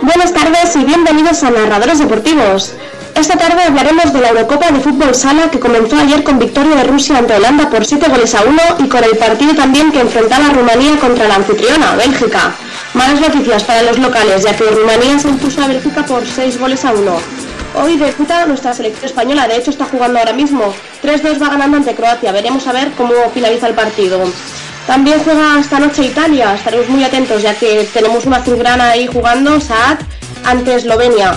Buenas tardes y bienvenidos a Narradores Deportivos. Esta tarde hablaremos de la Eurocopa de Fútbol Sala que comenzó ayer con victoria de Rusia ante Holanda por 7 goles a 1 y con el partido también que enfrentaba a Rumanía contra la anfitriona, Bélgica. Malas noticias para los locales, ya que Rumanía se impuso a Bélgica por 6 goles a 1. Hoy disputa nuestra selección española, de hecho está jugando ahora mismo. 3-2 va ganando ante Croacia, veremos a ver cómo finaliza el partido. También juega esta noche Italia, estaremos muy atentos ya que tenemos una azulgrana ahí jugando, Saad, ante Eslovenia.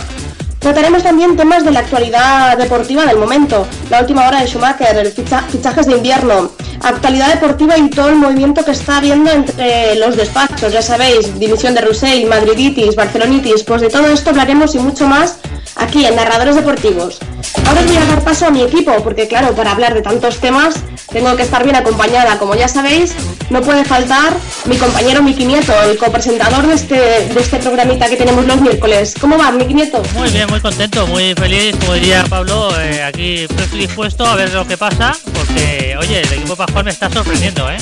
Trataremos también temas de la actualidad deportiva del momento, la última hora de Schumacher, el ficha- fichajes de invierno, actualidad deportiva y todo el movimiento que está habiendo entre los despachos, ya sabéis, dimisión de Roussel, Madriditis, Barcelonitis, pues de todo esto hablaremos y mucho más aquí en Narradores Deportivos. Ahora voy a dar paso a mi equipo, porque claro, para hablar de tantos temas tengo que estar bien acompañada. Como ya sabéis, no puede faltar mi compañero Miki Nieto, el copresentador de este, de este programita que tenemos los miércoles. ¿Cómo va, Miki Nieto? Muy bien, muy contento, muy feliz, como diría Pablo, eh, aquí estoy dispuesto a ver lo que pasa, porque, oye, el equipo Pascual me está sorprendiendo, ¿eh?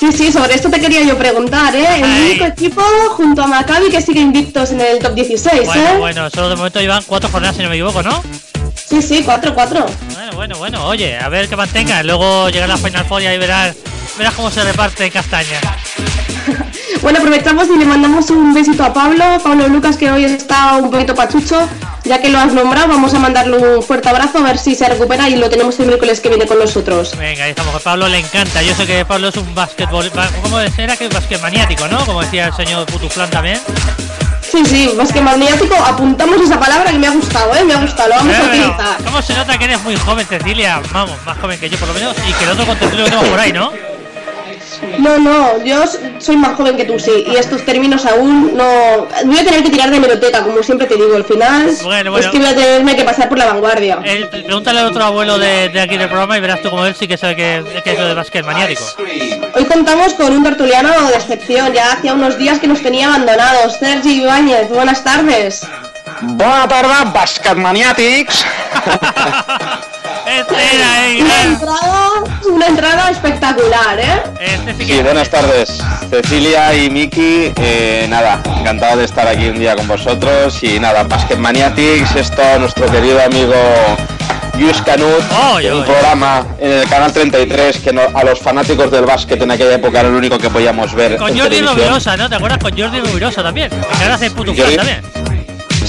Sí, sí, sobre esto te quería yo preguntar, ¿eh? El Ay. único equipo junto a Maccabi que sigue invictos en el top 16, Bueno, ¿eh? bueno, solo de momento llevan cuatro jornadas, si no me equivoco, ¿no? Sí, sí, 4-4. Bueno, bueno, bueno, oye, a ver que mantenga, luego llegar a la Final Four y ahí verás, verás cómo se reparte castaña. Bueno, aprovechamos y le mandamos un besito a Pablo, Pablo Lucas, que hoy está un poquito pachucho. Ya que lo has nombrado, vamos a mandarle un fuerte abrazo a ver si se recupera y lo tenemos el miércoles que viene con nosotros. Venga, ahí estamos, a Pablo le encanta, yo sé que Pablo es un basquetbol, ba- ¿cómo era que es basquet maniático, no? Como decía el señor Putuflan también. Sí, sí, más que magnífico, apuntamos esa palabra que me ha gustado, ¿eh? Me ha gustado, lo vamos a utilizar. ¿Cómo se nota que eres muy joven, Cecilia? Vamos, más joven que yo por lo menos, y que el otro que tengo por ahí, ¿no? No, no, yo soy más joven que tú, sí, y estos términos aún no... Voy a tener que tirar de meroteca, como siempre te digo, al final Bueno, bueno. es que voy a tenerme que pasar por la vanguardia. Eh, pregúntale al otro abuelo de, de aquí del programa y verás tú como él sí que sabe que, que es lo de básquet maniático. Hoy contamos con un tertuliano de excepción, ya hacía unos días que nos tenía abandonados. Sergi Ibáñez, buenas tardes. Tarda, bàsquet Una gran- entrada, una entrada espectacular, ¿eh? Este sí buenas tardes. Cecilia y Miki, eh, nada, encantado de estar aquí un día con vosotros. Y nada, Basket Maniatics, esto nuestro querido amigo Luis Canut, en un programa en el canal 33 que no- a los fanáticos del básquet en aquella época era el único que podíamos ver. Con en Jordi. Rovirosa, ¿no? ¿Te acuerdas? Con Jordi Rovirosa también. Que ahora hace puto también.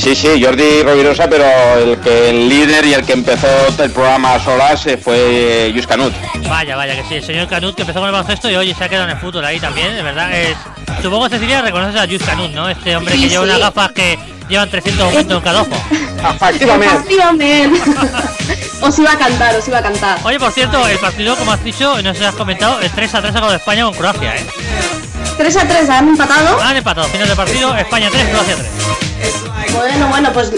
Sí, sí, Jordi Rovirosa, pero el que el líder y el que empezó el programa a solas eh, fue Luis Canut. Vaya, vaya, que sí. El señor Canut que empezó con el baloncesto y hoy se ha quedado en el fútbol ahí también, de verdad. Es... Supongo, Cecilia, reconoces a Jus Canut, ¿no? Este hombre Sí, que lleva sí. unas gafas que llevan 300 aumentos en cada ojo. Efectivamente. Efectivamente. os iba a cantar, os iba a cantar. Oye, por cierto, el partido, como has dicho, no sé si has comentado, el 3 a 3 ha acabado España con Croacia, ¿eh? 3 a 3, han empatado. Han empatado, final de partido, España 3, Croacia 3. Bueno, bueno, pues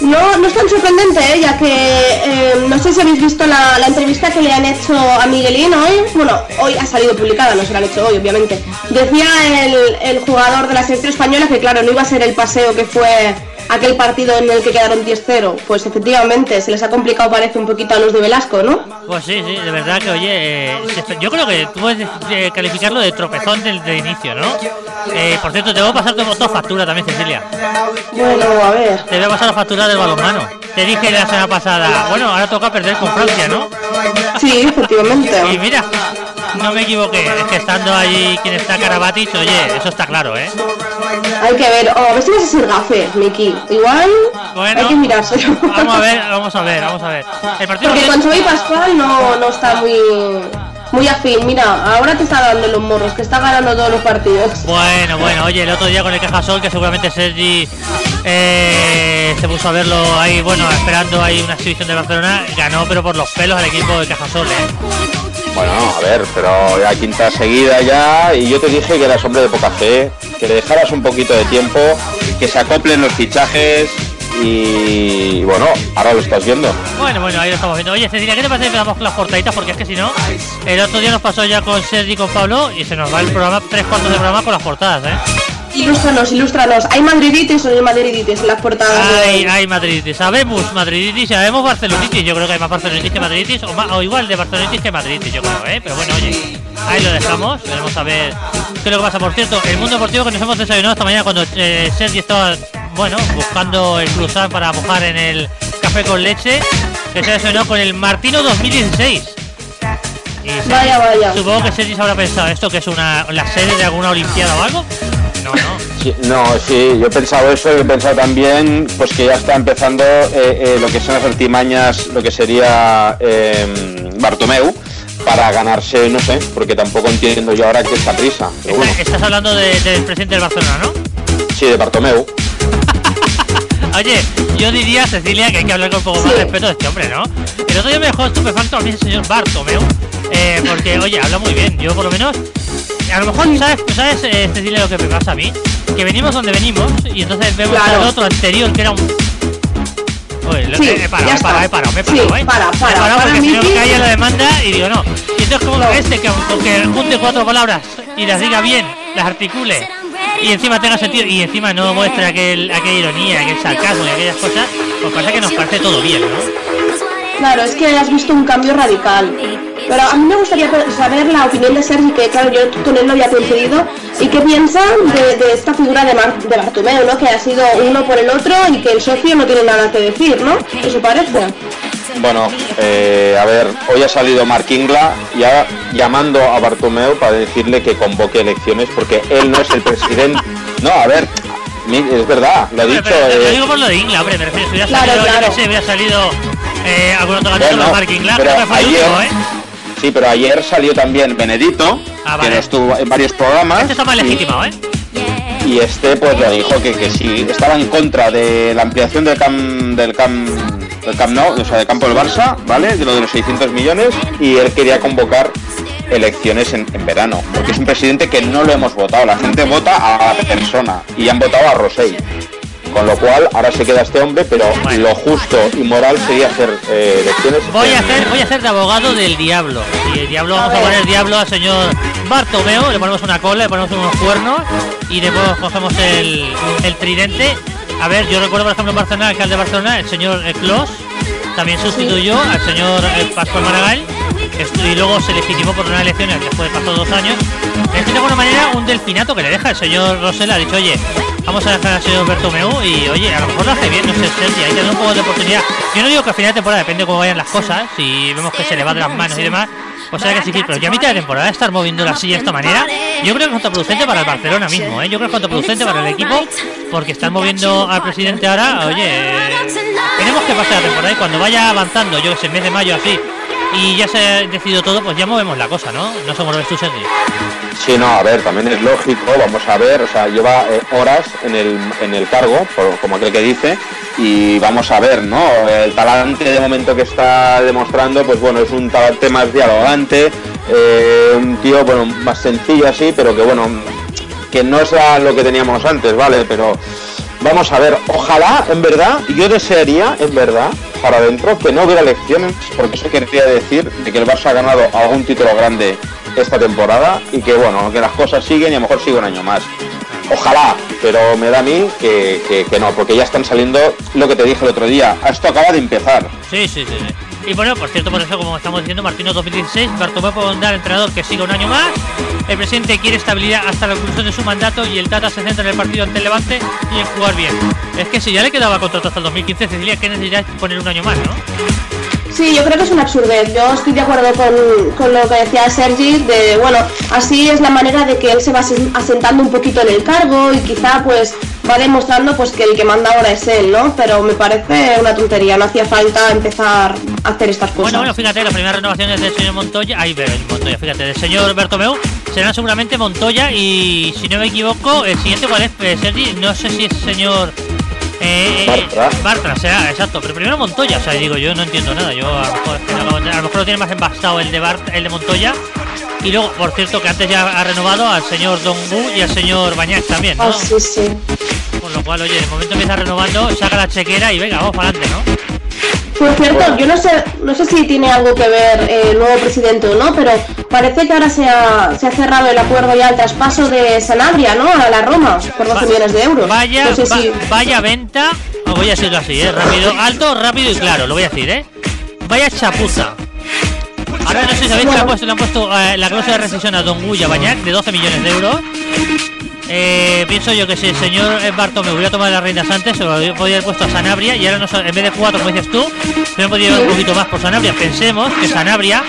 no, no es tan sorprendente, ¿eh? ya que eh, no sé si habéis visto la, entrevista que le han hecho a Miguelín hoy. Bueno, hoy ha salido publicada, no se la han hecho hoy, obviamente. Decía el, el jugador de la selección española que, claro, no iba a ser el paseo que fue aquel partido en el que quedaron 10-0. Pues efectivamente, se les ha complicado, parece, un poquito a los de Velasco, ¿no? Pues sí, sí, de verdad que, oye, eh, yo creo que tú puedes eh, calificarlo de tropezón del, del inicio, ¿no? Eh, por cierto, te voy a pasar tu tu factura también, Cecilia. Bueno, a ver. Te voy a pasar la factura del balonmano. Te dije la semana pasada, bueno, ahora toca perder con Francia, ¿no? Sí, efectivamente. Y mira, no me equivoqué, es que estando allí quien está Karabatic, oye, eso está claro, ¿eh? Hay que ver, o a ver si vas a ser gafe, Miki. Igual Bueno, hay que mirárselo. vamos a ver, vamos a ver, vamos a ver. El partido Porque que- con Xavi Pascual no, no está muy muy afín. Mira, ahora te está dando los morros, que está ganando todos los partidos. Bueno, bueno, oye, el otro día con el Cajasol, que seguramente Sergi eh, se puso a verlo ahí, bueno, esperando ahí una exhibición de Barcelona, ganó pero por los pelos al equipo de Cajasol, ¿eh? Bueno, a ver, pero ya quinta seguida ya, y yo te dije que eras hombre de poca fe, que le dejaras un poquito de tiempo, que se acoplen los fichajes, y bueno, ahora lo estás viendo. Bueno, bueno, ahí lo estamos viendo. Oye, Cecilia, ¿qué te parece que con las portaditas? Porque es que si no, el otro día nos pasó ya con Sergi y con Pablo y se nos va el programa, tres cuartos de programa con las portadas, ¿eh? Ilústranos, ilústranos. ¿Hay madriditis o no hay madriditis en las portadas? Hay, hay madriditis. Sabemos madriditis, sabemos barcelonitis. Yo creo que hay más barcelonitis que madriditis, o, o igual de barcelonitis que madriditis, yo creo, ¿eh? Pero bueno, oye, ahí lo dejamos. Veremos a ver qué es lo que pasa. Por cierto, el mundo deportivo que nos hemos desayunado esta mañana cuando eh, Sergi estaba, bueno, buscando el cruzar para mojar en el café con leche, que se ha desayunado con el Martino 2016. Y Vaya, vaya. Supongo que Sergi se habrá pensado esto, que es una la sede de alguna olimpiada o algo. No, no. Sí, no, sí, yo he pensado eso y he pensado también pues que ya está empezando eh, eh, lo que son las artimañas, lo que sería eh, Bartomeu, para ganarse, no sé, porque tampoco entiendo yo ahora qué es esa prisa. Pero bueno, Está- Estás hablando de- del presidente del Barcelona, ¿no? sí, de Bartomeu. Oye, yo diría, Cecilia, que hay que hablar con un poco más Sí. de respeto de este hombre, ¿no? El otro día me dejó estupefacto a mí el señor Bartomeu, eh, porque, oye, habla muy bien. Yo, por lo menos, a lo mejor, ¿sabes, ¿sabes eh, Cecilia, lo que me pasa a mí? Que venimos donde venimos y entonces vemos Claro. al otro anterior, que era un... Oye, lo- Sí, he parado, he parado, he parado, me he Sí, parado, ¿eh? para, Me he para, parado para porque si no caía la demanda y digo, no. Y entonces, como No. este, que aunque junte cuatro palabras y las diga bien, las articule y encima tenga sentido y encima no muestre aquel, aquella ironía, aquel sarcasmo y aquellas cosas, pues parece que nos parece todo bien, ¿no? Claro, es que has visto un cambio radical. Pero a mí me gustaría saber la opinión de Sergi, que claro, yo con él no había coincidido, y qué piensa de, de esta figura de, Mar- de Bartomeu, ¿no? Que ha sido uno por el otro y que el socio no tiene nada que decir, ¿no? Eso parece. Bueno, eh, a ver, hoy ha salido Mark Ingla ya llamando a Bartomeu para decirle que convoque elecciones porque él no es el presidente. No, a ver, es verdad, lo ha dicho. pero, lo eh, digo por lo de Ingla, hombre, me refiero, si hubiera Claro, salido, yo claro. qué sé, hubiera salido eh, algún otro candidato Bueno, no Mark Ingla, pero que fue el ayer- último, ¿eh? Sí, pero ayer salió también Benedito, Ah, que no estuvo en varios programas. Este está más y- legitimado, ¿eh? Y este pues le dijo que, que si estaba en contra de la ampliación del Camp del Camp del Camp Nou, o sea, del campo del Barça, ¿vale? De lo de los 600 millones y él quería convocar elecciones en, en verano, porque es un presidente que no lo hemos votado, la gente vota a la persona y han votado a Rosell. Con lo cual ahora se queda este hombre, pero Bueno. lo justo y moral sería hacer eh, elecciones. Voy a hacer, voy a hacer de abogado del diablo. Y el diablo, vamos a poner diablo al señor Bartomeo, le ponemos una cola, le ponemos unos cuernos y después cogemos el, el tridente. A ver, yo recuerdo por ejemplo en Barcelona, el alcalde de Barcelona, el señor eh, Clos, también sustituyó al señor eh, Pascual Maragall y luego se legitimó por unas elecciones después pasó dos años. Es de alguna manera un delfinato que le deja el señor Rosell, ha dicho, oye, vamos a dejar al señor Bartomeu y oye, a lo mejor lo hace bien, no sé, Sergi, que dar un poco de oportunidad. Yo no digo que a final de temporada, depende de cómo vayan las cosas, si vemos que se le va de las manos y demás, pues hay que exigir, pero ya a mitad de temporada estar moviendo la silla de esta manera, yo creo que es contraproducente para el Barcelona mismo, ¿eh? yo creo que es contraproducente para el equipo, porque están moviendo al presidente ahora, oye, eh, tenemos que pasar la temporada y cuando vaya avanzando, yo que sé, en mes de mayo así, y ya se ha decidido todo, pues ya movemos la cosa, ¿no? No sé cómo lo ves tú, Sergi. Sí, no, a ver, también es lógico, vamos a ver, o sea, lleva eh, horas en el, en el cargo, como aquel que dice, y vamos a ver, ¿no? El talante de momento que está demostrando, pues bueno, es un talante más dialogante, eh, un tío, bueno, más sencillo así, pero que bueno, que no es lo que teníamos antes, ¿vale? Pero vamos a ver, ojalá, en verdad, yo desearía, en verdad, para adentro, que no hubiera elecciones, porque eso querría decir de que el Barça ha ganado algún título grande esta temporada y que bueno, que las cosas siguen y a lo mejor sigue un año más. Ojalá, pero me da a mí que, que- que no, porque ya están saliendo lo que te dije el otro día. Esto acaba de empezar. Sí, sí, sí. Y bueno, por cierto, por eso, como estamos diciendo, Martino 2016, Bartomeu puede dar al entrenador que siga un año más. El presidente quiere estabilidad hasta la conclusión de su mandato y el Tata se centra en el partido ante el Levante y en jugar bien. Es que si ya le quedaba contrato hasta el 2015, Cecilia, que necesidad poner un año más, ¿no? Sí, yo creo que es una absurdez. Yo estoy de acuerdo con, con lo que decía Sergi, de bueno, así es la manera de que él se va asen- asentando un poquito en el cargo y quizá pues va demostrando pues que el que manda ahora es él, ¿no? Pero me parece una tontería, no hacía falta empezar a hacer estas cosas. Bueno, bueno, fíjate, las primeras renovaciones del señor Montoya, ay, pero el Montoya, fíjate, del señor Bertomeu serán seguramente Montoya y si no me equivoco, el siguiente cuál es, Eh, Sergi, no sé si es señor eh, eh, Bartra. Bartra, será, exacto, pero primero Montoya, o sea, digo, yo no entiendo nada, yo a lo mejor, a lo mejor lo tiene más embastado el de Bart, el de Montoya. Y luego, por cierto, que antes ya ha renovado al señor Dongu y al señor Bañac también, ¿no? Ah, sí, sí. Con lo cual, oye, de momento empieza renovando, saca la chequera y venga, vamos para adelante, ¿no? Por cierto, yo no sé, no sé si tiene algo que ver eh, el nuevo presidente o no, pero parece que ahora se ha, se ha cerrado el acuerdo ya el traspaso de Sanabria, ¿no? A la Roma por 12 millones de euros. Vaya, No sé va- si- vaya venta. Os voy a decirlo así, ¿eh? Rápido, alto, rápido y claro, lo voy a decir, ¿eh? Vaya chapuza. Ahora no sé si sabéis que le han puesto, le han puesto eh, la cláusula de rescisión a Don Guya Bañac de 12 millones de euros. Eh, pienso yo que si el señor Bartomeu hubiera tomado las reinas antes, se lo podría haber puesto a Sanabria y ahora no, sa- en vez de cuatro, como dices tú, se podría llevar un poquito más por Sanabria. Pensemos que Sanabria,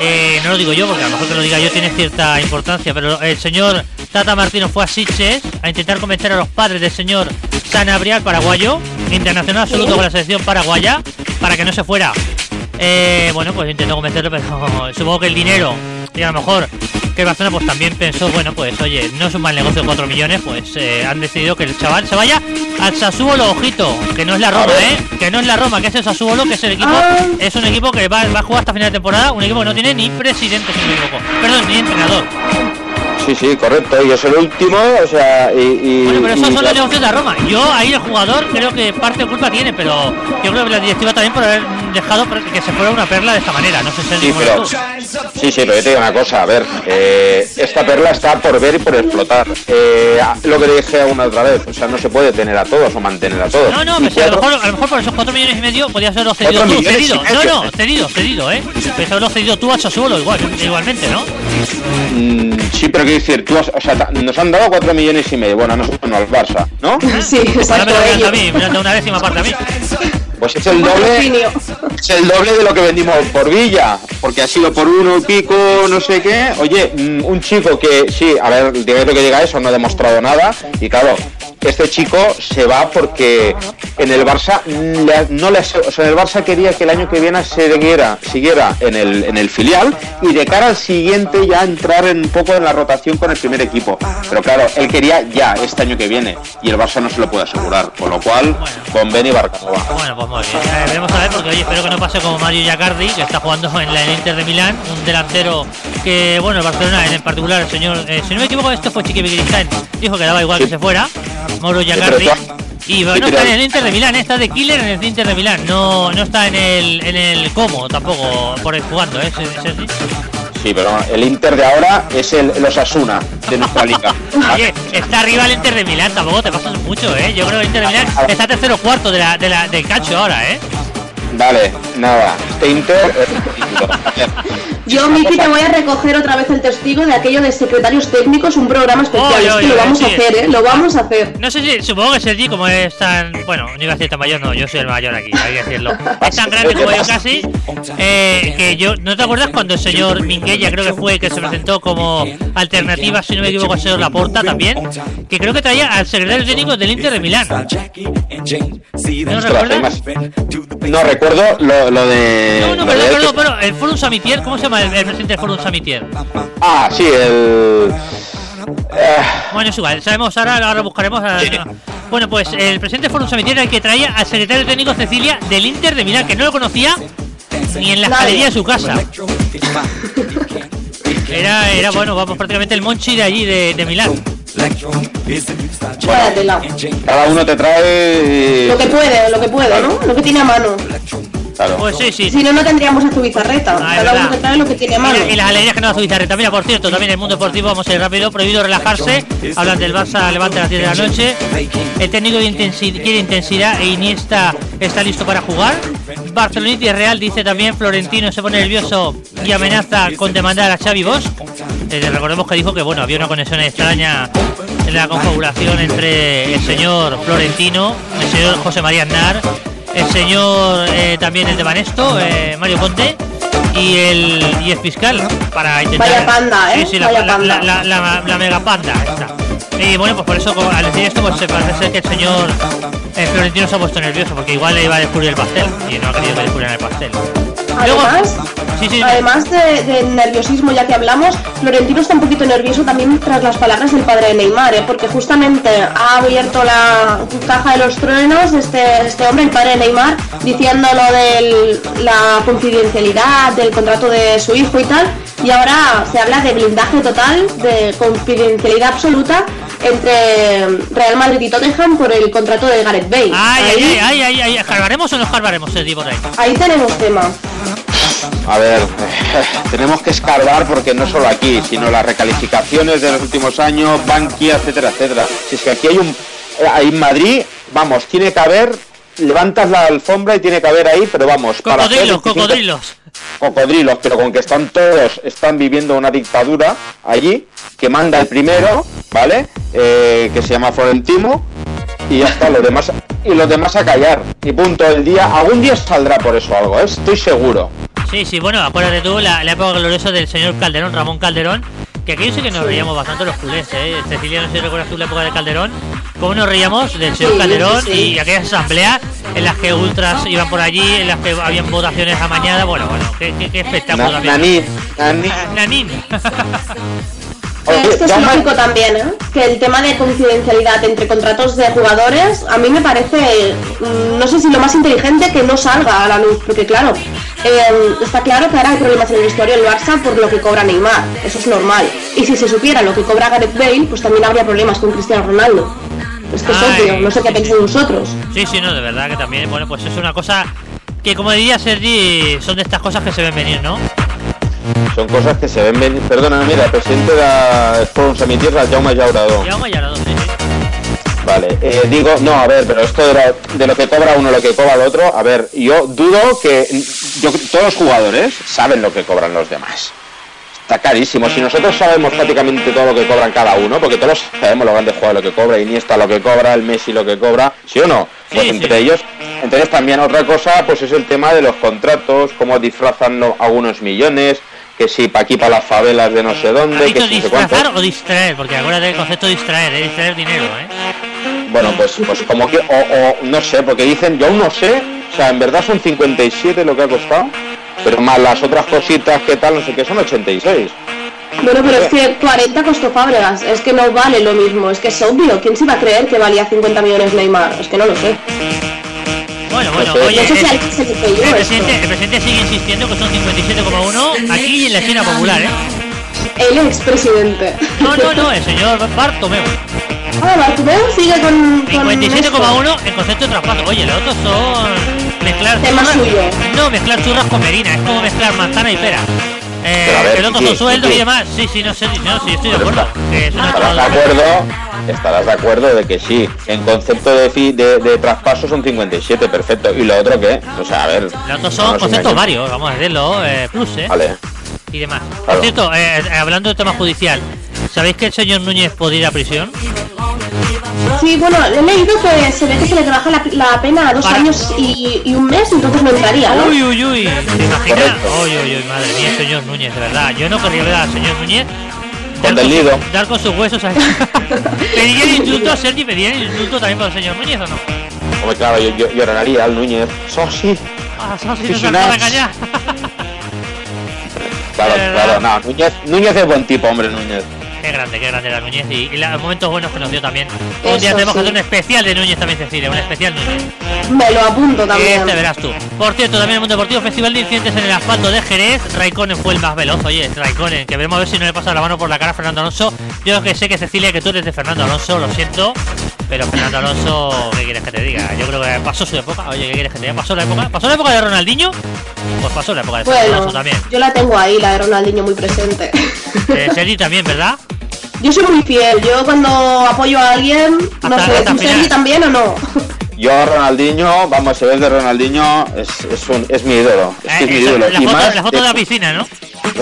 eh, no lo digo yo porque a lo mejor que lo diga yo tiene cierta importancia, pero el señor Tata Martino fue a Sitges a intentar convencer a los padres del señor Sanabria, paraguayo, internacional absoluto con la selección paraguaya, para que no se fuera. Eh, bueno, pues intentó convencerlo, pero supongo que el dinero, y a lo mejor que el Barcelona pues también pensó, bueno, pues oye, no es un mal negocio 4 millones, pues eh, han decidido que el chaval se vaya al Sassuolo, ojito, que no es la Roma, ¿eh? Que no es la Roma, que es el Sassuolo, que es el equipo, Ah. es un equipo que va, va a jugar hasta final de temporada, un equipo que no tiene ni presidente, si no me equivoco, perdón, ni entrenador. Sí, sí, correcto. Y es el último, o sea, y... y- Bueno, pero esos y- son los negocios de la Roma. Yo ahí el jugador creo que parte de culpa tiene, pero yo creo que la directiva también por haber dejado que se fuera una perla de esta manera. No sé si Sí, cómo pero, sí, sí, pero yo te digo una cosa, a ver, eh, esta perla está por ver y por explotar. Eh, lo que dije una otra vez, o sea, no se puede tener a todos o mantener a todos. No, no, pero si a lo cuatro- mejor, a lo mejor por esos 4 millones y medio podías haberlo cedido Cuatro tú, cedido. No, no, cedido, cedido, ¿eh? Podías haberlo cedido tú Sassuolo igual, igualmente, ¿no? Mm, sí, pero quiero decir, tú has- o sea, nos han dado cuatro millones y medio, bueno, a nosotros no, al Barça, ¿no? Sí, exacto. me lo a mí, me una décima parte a mí. Pues es el doble, es el doble de lo que vendimos por Villa, porque ha sido por uno y pico, no sé qué. Oye, mm, un chico que sí, a ver, el dinero que llega a eso no ha demostrado nada, y claro, este chico se va porque en el Barça no le, o sea, el Barça quería que el año que viene siguiera, siguiera en el, en el filial y de cara al siguiente ya entrar un poco en la rotación con el primer equipo. Pero claro, él quería ya este año que viene y el Barça no se lo puede asegurar, con lo cual con Beni. Bueno, pues muy bien. Eh, veremos a ver, porque oye, espero que no pase como Mario Yacardi, que está jugando en la en el Inter de Milán, un delantero que, bueno, el Barcelona en particular, el señor, eh, si no me equivoco, esto fue Chiqui Begiristain, dijo que daba igual que se fuera, Mauro Yacardi. Y no está en el Inter de Milán, eh, está de killer en el Inter de Milán, no, no está en el, en el Como tampoco por ahí jugando, ¿eh? Sí, pero el Inter de ahora es el, el Osasuna de nuestra liga. Oye, está arriba el Inter de Milán, tampoco te pasas mucho, ¿eh? Yo creo que el Inter de Milán está tercero cuarto de la, de la, del cacho ahora, ¿eh? Dale, nada, este Inter es Yo, Miki, te voy a recoger otra vez el testigo de aquello de secretarios técnicos, un programa especial. Oye, es oye, que lo vamos sí. a hacer, ¿eh? Lo vamos a hacer. No sé si, supongo que Sergi, como es tan. Bueno, no iba a decir tan mayor, no, yo soy el mayor aquí, hay que decirlo. Es tan grande como yo casi, eh, que yo. ¿No te acuerdas cuando el señor Minguella, creo que fue, que se presentó como alternativa, si no me equivoco, al señor Laporta también? Que creo que traía al secretario técnico del Inter de Milán. ¿No recuerdas? recuerdo lo, lo de. No, no, lo perdón, de- perdón, pero el Forum Samitier, ¿cómo se llama el, el presidente del Forum Samitier? Ah, sí, el. eh, Bueno, es igual, sabemos ahora, ahora buscaremos. a- Sí. Bueno, pues el presidente del Forum Samitier era el que traía al secretario técnico Cecilia del Inter de Milán, que no lo conocía ni en la escalería de su casa. Era, era bueno, vamos, prácticamente el Monchi de allí, de, de Milán. Cada uno te trae. Lo que puede, lo que puede, ¿no? Lo que tiene a mano. Claro. Pues sí, sí. Si no, no tendríamos a tu bizarreta. Ah, es Cada uno verdad. que trae lo que tiene a Y, mano. y las alegrías que nos da su bizarreta. Mira, por cierto, también el mundo deportivo, vamos a ir rápido, prohibido relajarse. Hablan del Barça Levante a las 10 de la noche. El técnico de intensi- quiere intensidad e Iniesta está listo para jugar. Barceloniti Real dice también Florentino se pone nervioso y amenaza con demandar a Xavi Bosch. Eh, recordemos que dijo que bueno había una conexión extraña en la configuración entre el señor Florentino, el señor José María Aznar, el señor eh, también el de Banesto, eh, Mario Conte y el y el fiscal para intentar Vaya panda, ¿eh? Sí, sí, la, Vaya la- panda. la- la- la- mega panda esta. Y bueno, pues por eso al decir esto pues se parece ser que el señor eh, Florentino se ha puesto nervioso porque igual le iba a descubrir el pastel y no ha querido que descubrieran el pastel. Además, sí, sí, además de, de nerviosismo, ya que hablamos, Florentino está un poquito nervioso también tras las palabras del padre de Neymar, ¿eh? porque justamente ha abierto la caja de los truenos este, este hombre, el padre de Neymar, diciendo lo de la confidencialidad del contrato de su hijo y tal, y ahora se habla de blindaje total, de confidencialidad absoluta entre Real Madrid y Tottenham por el contrato de Gareth Bale. Ay, ahí, ay, ay, ay, ay, ay, ¿Jarbaremos o no jarbaremos ese por ahí? ahí tenemos tema. A ver, tenemos que escarbar porque no solo aquí, sino las recalificaciones de los últimos años, Bankia, etcétera, etcétera. Si es que aquí hay un... Ahí en Madrid, vamos, tiene que haber... Levantas la alfombra y tiene que haber ahí, pero vamos... Cocodrilos, 25 cocodrilos. cocodrilos, pero con que están todos, están viviendo una dictadura allí, que manda el primero, ¿vale? Eh, que se llama Florentino, y ya está, los demás, y los demás a callar. Y punto, el día, algún día saldrá por eso algo, ¿eh? estoy seguro. Sí, sí, bueno, acuérdate tú la, la época gloriosa del señor Calderón, Ramón Calderón, que aquí yo sé que nos reíamos bastante los culés, ¿eh? Cecilia, no sé si recuerdas tú la época de Calderón, cómo nos reíamos del señor Sí, Calderón sí, sí. y aquellas asambleas en las que ultras iban por allí, en las que habían votaciones amañadas, bueno, bueno, qué, qué, qué espectáculo Na- también. Naní, Naní. Nanín. Oye, Esto es lógico también, ¿eh? Que el tema de confidencialidad entre contratos de jugadores, a mí me parece, mm, no sé si lo más inteligente que no salga a la luz, porque claro, eh, está claro que ahora hay problemas en el vestuario del Barça por lo que cobra Neymar, eso es normal. Y si se supiera lo que cobra Gareth Bale, pues también habría problemas con Cristiano Ronaldo. Es que es obvio, no sé qué sí, pensáis vosotros. Sí, sí, no, de verdad que también, bueno, pues es una cosa que como diría Sergi, son de estas cosas que se ven venir, ¿no? Son cosas que se ven venir. Perdona, mira, el presidente de la Forum Semitierra, Jaume Llaurado. Ya vamos ya sí, sí. Vale, eh, digo, no, a ver, pero esto de lo, de lo que cobra uno, lo que cobra el otro, a ver, yo dudo que yo, todos los jugadores saben lo que cobran los demás. Está carísimo. Si nosotros sabemos prácticamente todo lo que cobran cada uno, porque todos sabemos los grandes jugadores lo que cobra, Iniesta lo que cobra, el Messi lo que cobra, ¿sí o no? Pues Sí, entre sí. ellos. Entonces también otra cosa, pues es el tema de los contratos, cómo disfrazan algunos millones, que si pa' aquí para las favelas de no sé ¿Has dónde, que si no sé cuánto. disfrazar o distraer? Porque acuérdate del concepto de distraer, de distraer dinero, ¿eh? Bueno, pues, pues como que, o, o no sé, porque dicen, yo aún no sé, o sea, en verdad son 57 lo que ha costado, pero más las otras cositas que tal, no sé qué, son 86. Bueno, pero es que 40 costó Fábregas, es que no vale lo mismo, es que es obvio, ¿quién se iba a creer que valía 50 millones Neymar? Es que no lo sé. Bueno, bueno, oye, si el, el presidente, el presidente sigue insistiendo que son 57,1 aquí en la China Popular, ¿eh? El expresidente. No, no, no, el señor Bartomeu. Ah, Bartomeu sigue con... con 57,1 en concepto de traspaso. Oye, los otros son mezclar Tema churras. suyo. No, mezclar churras con merina, es como mezclar manzana y pera. Eh, son sueldos sí. y demás. Sí, sí, no sé, no, sí, estoy de acuerdo. está- Que es una ¿Estarás de jugada- acuerdo? Estarás de acuerdo de que sí, en concepto de, fi- de, de traspaso son 57, perfecto. ¿Y lo otro qué? O sea, a ver... Los otros no son nos conceptos varios, vamos a decirlo, eh, plus, ¿eh? Vale. Y demás. Por Claro. cierto, eh, eh, hablando del tema judicial, ¿sabéis que el señor Núñez puede ir a prisión? Sí, bueno, he leído que se ve que se le trabaja la, la pena a dos Para- años y, y un mes, entonces no entraría, ¿no? Uy, uy, uy. ¿Te imaginas? Uy, uy, uy, madre mía, señor Núñez, de verdad. Yo no querría ver al señor Núñez dar Con dar con sus huesos ahí. ¿Pediría el indulto, Sergi? ¿Pediría el indulto también para el señor Núñez o no? Hombre, claro, yo, yo lloraría al Núñez. Eso sí. Ah, acaba de no. engañar. Claro, De verdad. claro, no, Núñez, Núñez es buen tipo, hombre, Núñez. Qué grande, qué grande era Núñez y, y los momentos buenos que nos dio también. Un día tenemos que hacer un especial de Núñez también, Cecilia, un especial Núñez. Me lo apunto también. Este verás tú. Por cierto, también el Mundo Deportivo, Festival de Incidentes en el Asfalto de Jerez. Raikkonen fue el más veloz. Oye, Raikkonen, que veremos a ver si no le pasa la mano por la cara a Fernando Alonso. Yo que sé que Cecilia, que tú eres de Fernando Alonso, lo siento. Pero Fernando Alonso, ¿qué quieres que te diga? Yo creo que pasó su época. Oye, ¿qué quieres que te diga? ¿Pasó la época? ¿Pasó la época de Ronaldinho? Pues pasó la época de Fernando Bueno, Alonso también. yo la tengo ahí, la de Ronaldinho muy presente. Eh, Sergi también, ¿verdad? yo soy muy fiel, yo cuando apoyo a alguien, no Hasta- sé, hasta ¿tú final. Sergi también o no? Yo, Ronaldinho, vamos, si ves de Ronaldinho, es, es, un, es mi ídolo. Es mi Eh, ídolo. la, Y foto, más la foto de- de la piscina, ¿no?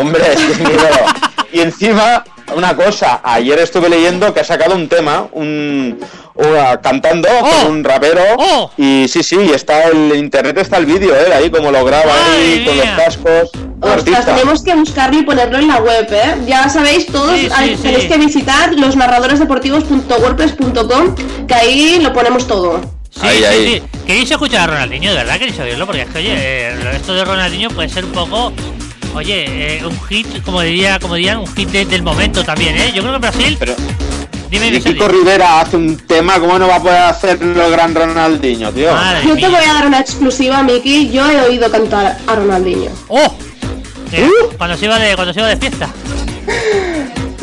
Hombre, es que es mi ídolo. Y encima, una cosa, ayer estuve leyendo que ha sacado un tema, un, una- cantando ¡Oh! con un rapero. ¡Oh! Y sí, sí, y está el internet está el vídeo, ¿eh? Ahí como lo graba ahí ¡Madre con los cascos. Ostras, tenemos que buscarlo y ponerlo en la web, ¿eh? Ya sabéis, todos Sí, sí, hay- sí. tenéis que visitar los narradoresdeportivos.wordpress.com, que ahí lo ponemos todo. Sí, Ahí, sí, ahí. sí. ¿Queréis escuchar a Ronaldinho? ¿De verdad queréis oírlo? Porque es que, oye, eh, esto de Ronaldinho puede ser un poco, oye, eh, un hit, como diría, como dirían, un hit de- del momento también, ¿eh? Yo creo que en Brasil, Pero, dime, y Kiko. Rivera hace un tema, ¿cómo no va a poder hacerlo el gran Ronaldinho, tío? Madre Yo te mía. voy a dar una exclusiva, Miki. Yo he oído cantar a Ronaldinho. ¡Oh! Eh, ¿Uh? Cuando se iba de, cuando se iba de fiesta.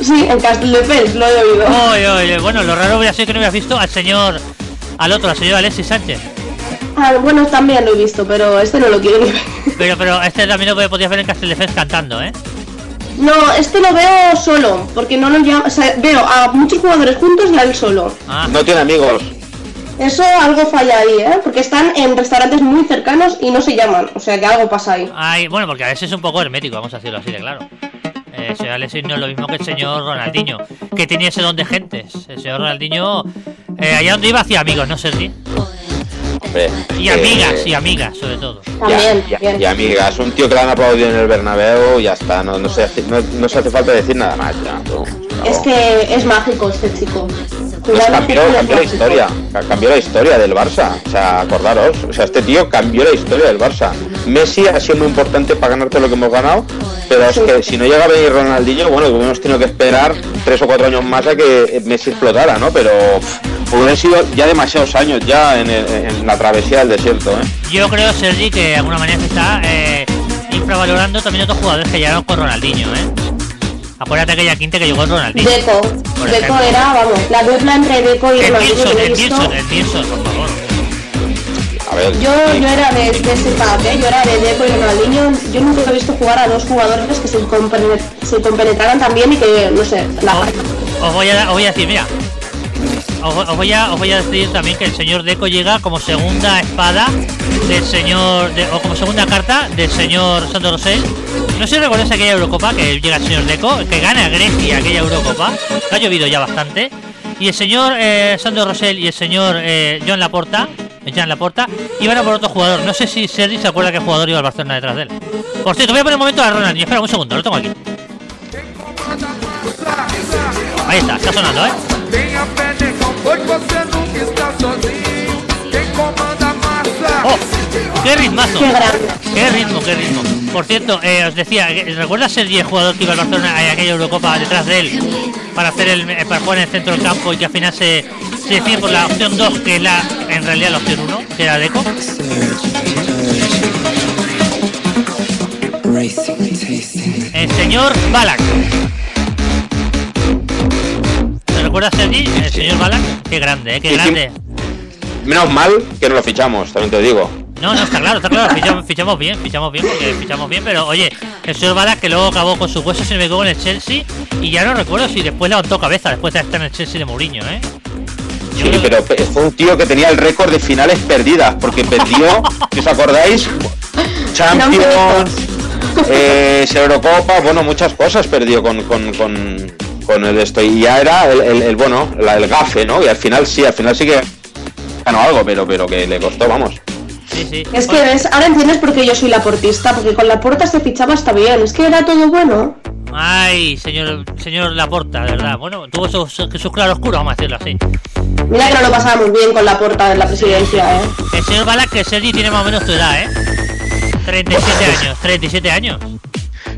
Sí, en Castelldefels, lo he oído. Oye, oye, bueno, lo raro hubiera sido que no hubieras visto al señor, al otro, al señor Alexis Sánchez. Ah, bueno, también lo he visto, pero este no lo quiero ni ver. Pero, pero este también lo podías ver en Castelldefels cantando, ¿eh? No, este lo veo solo, porque no lo llamo... O sea, veo a muchos jugadores juntos y a él solo. Ah, No tiene amigos. Eso algo falla ahí, ¿eh? Porque están en restaurantes muy cercanos y no se llaman. O sea que algo pasa ahí. ay, bueno, porque Alexis es un poco hermético, vamos a decirlo así de claro. Eh, el señor Alexis no es lo mismo que el señor Ronaldinho, que tenía ese don de gentes. El señor Ronaldinho, eh, allá donde iba hacía amigos, ¿no, Sergi? Hombre, Y eh, amigas, y amigas, sobre todo. También, y, y- también. y amigas, un tío que le han aplaudido en el Bernabéu, ya está, no, no, se, hace, no, no se hace falta decir nada más ya. no, no. Es que es mágico este chico. Pues cambió, la historia, ca- cambió la historia del Barça. O sea, acordaros, o sea, este tío cambió la historia del Barça. Messi ha sido muy importante para ganarte lo que hemos ganado, pero es que si no llega a venir Ronaldinho, bueno, hubiéramos tenido que esperar tres o cuatro años más a que Messi explotara, ¿no? Pero pff, hubieran sido ya demasiados años ya en, el- en la travesía del desierto, ¿eh? Yo creo, Sergi, que de alguna manera se está eh, infravalorando también otros jugadores que llegaron con Ronaldinho, ¿eh? Acuérdate aquella quinta que llegó Ronaldinho. Deco. Por Deco ejemplo. era, vamos, la dupla entre Deco y El Ronaldinho el el por favor. A ver, Yo, yo era de, de ese pack, ¿eh? yo era de Deco y Ronaldinho. Yo nunca he visto jugar a dos jugadores que se, compene- se compenetraran tan bien y que, no sé, la os voy a, os voy a decir, mira. Os, voy a, os voy a decir también que el señor Deco llega como segunda espada del señor, o como segunda carta del señor Sandro Rosell. No sé si recordáis aquella Eurocopa que llega el señor Deco, que gana Grecia aquella Eurocopa. que Ha llovido ya bastante. Y el señor eh, Sandro Rosell y el señor eh, John Laporta, eh, Jean Laporta, iban a por otro jugador. No sé si Sergi se acuerda qué jugador iba al Barcelona detrás de él. Por cierto, voy a poner un momento a Ronaldinho. Espera un segundo, lo tengo aquí. Ahí está, está sonando, ¿eh? Pois você nunca está sozinho. Quem comanda a massa. ¡Oh! ¡Qué ritmazo! Qué grande. ¡Qué ritmo, qué ritmo! Por cierto, eh, os decía, eh, ¿recuerdas el jugador que iba al Barcelona en aquella Eurocopa detrás de él para hacer el eh, para jugar en el centro del campo y que al final se, se decide por la opción 2, que es la en realidad la opción 1, que era Deco? El señor Balak. ¿Te recuerdas Sergi? El señor Balak. Qué grande, ¿eh? Qué Sí, sí. grande. menos mal que no lo fichamos, también te digo. No, no, está claro, está claro. Fichamos, fichamos bien, fichamos bien, porque fichamos bien, pero oye, el señor Balak que luego acabó con sus huesos y me quedó en el Chelsea y ya no recuerdo si después levantó cabeza después de estar en el Chelsea de Mourinho, ¿eh? Sí, pero pe- fue un tío que tenía el récord de finales perdidas, porque perdió, si os acordáis, Champions, eh, Eurocopa, bueno, muchas cosas perdió con, con, con, con el esto. Y ya era el, el- el, bueno, la, el gafe, ¿no? Y al final sí, al final sí que ganó algo, pero, pero que le costó, vamos. Sí, sí. Es que ves, ahora entiendes por qué yo soy la portista, porque con la porta se fichaba hasta bien, es que era todo bueno. Ay, señor, señor Laporta, de verdad. Bueno, tuvo sus, sus claroscuros, vamos a decirlo así. Mira que no lo pasábamos bien con la porta en la presidencia, ¿eh? El señor Balak, que Sergi tiene más o menos tu edad, ¿eh? 37 años, 37 años.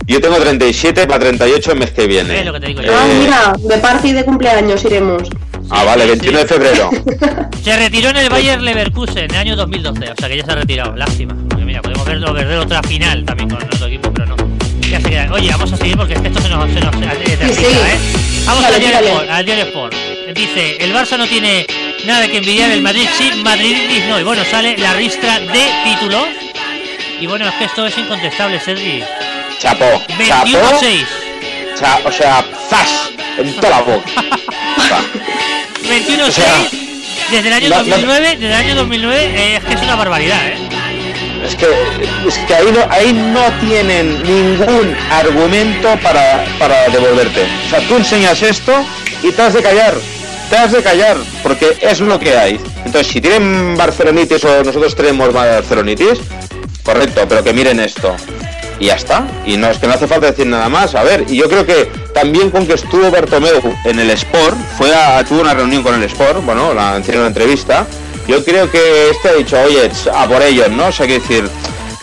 Yo tengo 37 para 38 el mes que viene. Es lo que te digo yo. Ah, Eh, mira, de party de cumpleaños iremos. ah, vale, sí, 21 sí. de febrero. Se retiró en el Bayer Leverkusen en el año 2012, o sea que ya se ha retirado, lástima. Porque mira, podemos verlo perder otra final también con otro equipo, pero no. Ya se queda. Oye, vamos a seguir porque es que esto se nos, se nos se termina, sí. ¿eh? Vamos al diario. Sport, al diario Sport. Dice, el Barça no tiene nada que envidiar, el Madrid sí, Madrid no. Y bueno, sale la ristra de títulos. Y bueno, es que esto es incontestable, Sergi. Chapó, chapó, 21-6. cha- o sea, zas, en toda la boca. Va. 21-6. O sea, desde el año no- no- 2009, desde el año 2009, eh, es que es una barbaridad, ¿eh? Es que, es que ahí, no, ahí no tienen ningún argumento para, para devolverte. O sea, tú enseñas esto y te has de callar. Te has de callar, porque es lo que hay. Entonces, si tienen barcelonitis o nosotros tenemos barcelonitis, correcto, pero que miren esto. Y ya está. Y no es que no hace falta decir nada más. A ver, y yo creo que también con que estuvo Bartomeu en el Sport, fue a, tuvo una reunión con el Sport, bueno, la una entrevista. Yo creo que este ha dicho, oye, a por ellos, ¿no? O sea, que decir,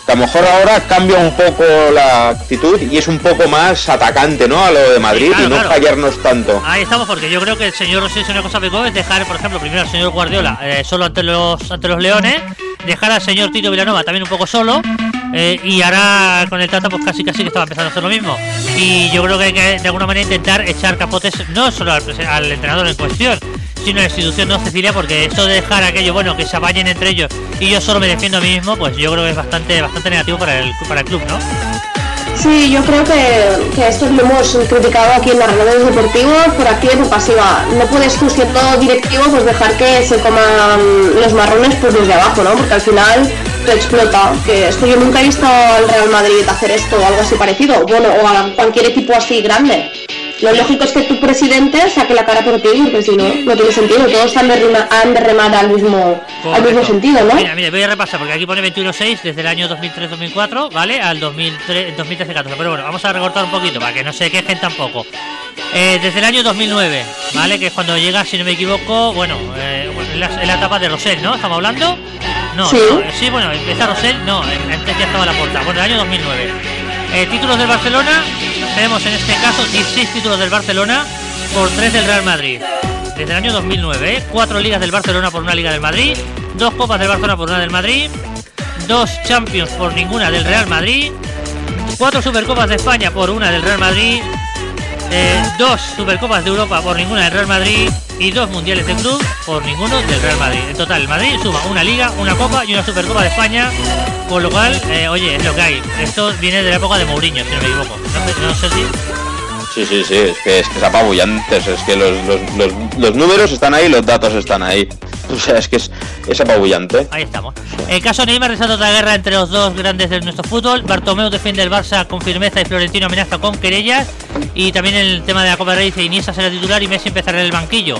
que a lo mejor ahora cambia un poco la actitud y es un poco más atacante, ¿no? A lo de Madrid claro, y no claro. fallarnos tanto. Ahí estamos, porque yo creo que el señor es una cosa que es dejar, por ejemplo, primero al señor Guardiola eh, solo ante los ante los Leones, dejar al señor Tito Vilanova también un poco solo, Eh, y ahora con el Tata pues casi casi que estaba empezando a hacer lo mismo. Y yo creo que hay que de alguna manera intentar echar capotes no solo al, al entrenador en cuestión, a la institución, ¿no, Cecilia? Porque esto de dejar aquello, bueno, que se apañen entre ellos y yo solo me defiendo a mí mismo, pues yo creo que es bastante bastante negativo para el, para el club, ¿no? Sí, yo creo que, que esto lo hemos criticado aquí en las redes deportivos por activa y por pasiva. No puedes tú siendo directivo pues dejar que se coman los marrones pues desde abajo, ¿no? Porque al final te explota. Que esto yo nunca he visto al Real Madrid hacer esto o algo así parecido. Bueno, o a cualquier equipo así grande. Lo lógico es que tu presidente saque la cara por ti, porque si no, no tiene sentido. Todos han de, rema- han al mismo, al mismo sentido, ¿no? Mira, mira, voy a repasar porque aquí pone 21-6 desde el año 2003-2004, ¿vale? Al 2013-14. Pero bueno, vamos a recortar un poquito para que no se quejen tampoco. Eh, desde el año 2009, ¿vale? Que es cuando llega, si no me equivoco, bueno, eh, en, la, en la etapa de Rosell, ¿no? ¿Estamos hablando? No, Sí. no, eh, sí, bueno, empieza Rosell, no, en- antes ya estaba la puerta. Bueno, el año 2009. Eh, títulos del Barcelona, tenemos en este caso 16 títulos del Barcelona por 3 del Real Madrid. Desde el año 2009, ¿eh? 4 ligas del Barcelona por una liga del Madrid, 2 copas del Barcelona por una del Madrid, 2 Champions por ninguna del Real Madrid, 4 Supercopas de España por una del Real Madrid, eh, dos Supercopas de Europa por ninguna del Real Madrid y dos Mundiales de Club por ninguno del Real Madrid. En total, el Madrid suma una Liga, una Copa y una Supercopa de España, con lo cual, eh, oye, es lo que hay. Esto viene de la época de Mourinho, si no me equivoco. No, no si... Sí, sí, sí, es que es, que es apabullante, es que los, los, los números están ahí, los datos están ahí. O sea, es que es, es apabullante. Ahí estamos. El caso Neymar resalta otra guerra entre los dos grandes de nuestro fútbol. Bartomeu defiende el Barça con firmeza y Florentino amenaza con querellas. Y también el tema de la Copa del Rey dice Iniesta será titular y Messi empezará en el banquillo.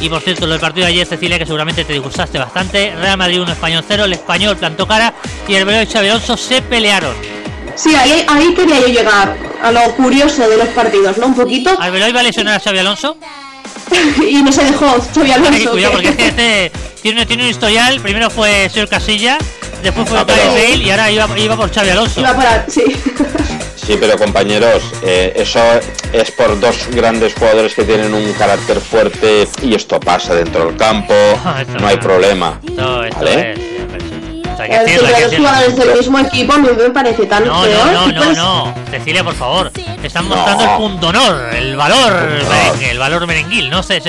Y por cierto, lo del partido de ayer, Cecilia, que seguramente te disgustaste bastante. Real Madrid 1, Español 0. El Español plantó cara y el Belgrado y Xabi Alonso se pelearon. Sí, ahí, ahí quería yo llegar, a lo curioso de los partidos, ¿no? Un poquito. ¿Arbeloa iba a lesionar a Xabi Alonso? y no se dejó Xavi Alonso. cuidado que- porque es que este tiene, tiene un historial. Primero fue Señor Casilla, después fue Ah, Bale y ahora iba, iba por Xabi Alonso. Iba para... Sí. Sí, pero compañeros, eh, eso es por dos grandes jugadores que tienen un carácter fuerte y esto pasa dentro del campo, no hay problema. Esto ¿Vale? es. Hay que El decirlo, hay que decirlo. jugadores del mismo equipo mí me parece tan No, feo. no, no, no, no. Cecilia, por favor. Te están No. mostrando el punto honor, el valor No. merengue, el valor merenguil. No sé.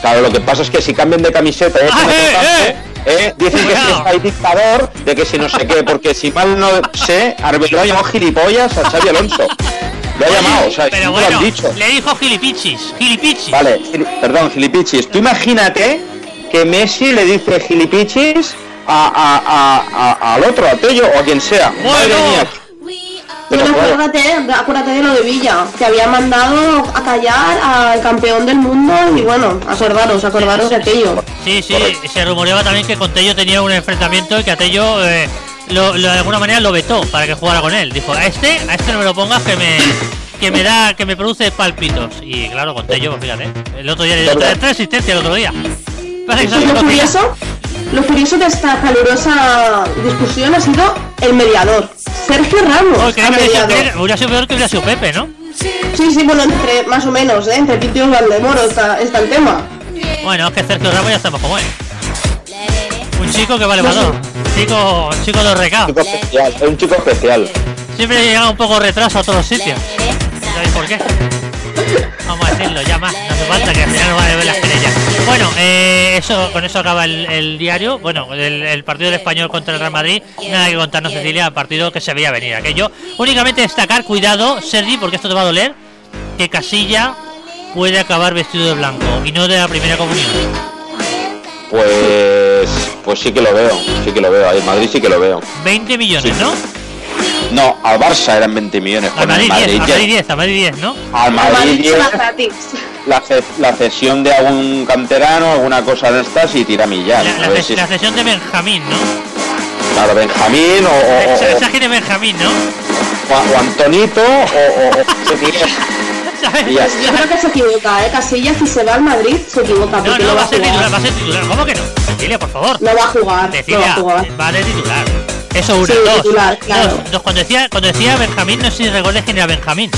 Claro, lo que pasa es que si cambian de camiseta y Ah, eh, otro eh. eh, dicen que si hay dictador, de que si no sé qué, porque si mal no sé, Arbeloa ha llamado gilipollas a Xavi Alonso. Lo ha llamado, o sea, Pero no lo bueno, han dicho. le dijo gilipichis, gilipichis. Vale, gili- perdón, gilipichis. Tú imagínate que Messi le dice gilipichis a, a- a- a- al otro, a Tello o a quien sea. Bueno. Madre mía. Pero acuérdate, acuérdate de lo de Villa, que había mandado a callar al campeón del mundo y bueno, acordaros, acordaros de aquello. Sí, sí, Correcto. se rumoreaba también que con Tello tenía un enfrentamiento y que a Tello eh, lo, lo- de alguna manera lo vetó para que jugara con él. Dijo, a este, a este no me lo pongas que me que me da, que me produce palpitos. Y claro, con Tello, pues fíjate, el otro día le dio tres, asistencias el otro día. Parece que curioso, lo curioso de esta calurosa discusión ha sido el mediador, Sergio Ramos, Oh, que hubiera sido- peor que hubiera sido Pepe, ¿no? Sí, sí, bueno, entre más o menos, ¿eh? entre Tito y Valdemoro está, está el tema. Bueno, es que Sergio Ramos ya sabemos cómo es. Un chico que vale valor. Un chico, un chico de recado. chico especial, es un chico especial. Siempre llega un poco retraso a todos los sitios. ¿Sabéis por qué? Vamos a decirlo, ya más. No hace falta que al final no va a ver las querellas. Bueno, eh, eso, con eso acaba el, el diario. Bueno, el, el partido del español contra el Real Madrid. Nada que contarnos, Cecilia, partido que se veía venir. Aquello. Únicamente destacar, cuidado, Sergi, porque esto te va a doler, que Casilla puede acabar vestido de blanco y no de la primera comunión. Pues, pues sí que lo veo, sí que lo veo. En Madrid sí que lo veo. 20 millones, Sí. ¿no? No, al Barça eran 20 millones. Al Madrid 10, Madrid, al ya- Madrid 10, al Madrid 10, ¿no? al Madrid Madrid se 10, va gratis. la, ce- la cesión de algún canterano, alguna cosa de estas y tira millar. La, A la si- la cesión de Benjamín, ¿no? claro, Benjamín o, o- de Benjamín, ¿no? o- o Antonito o, Yo creo que se equivoca, ¿eh? Casillas si se va al Madrid se equivoca No, porque no, no, va a ser jugar. titular, va a ser titular. ¿Cómo que no? Cecilia, por favor. No va a jugar, no va a jugar. va de titular. Eso uno, Sí, dos. titular, claro. dos, dos. Cuando decía, cuando decía Benjamín, no sé si recordáis quién era Benjamín.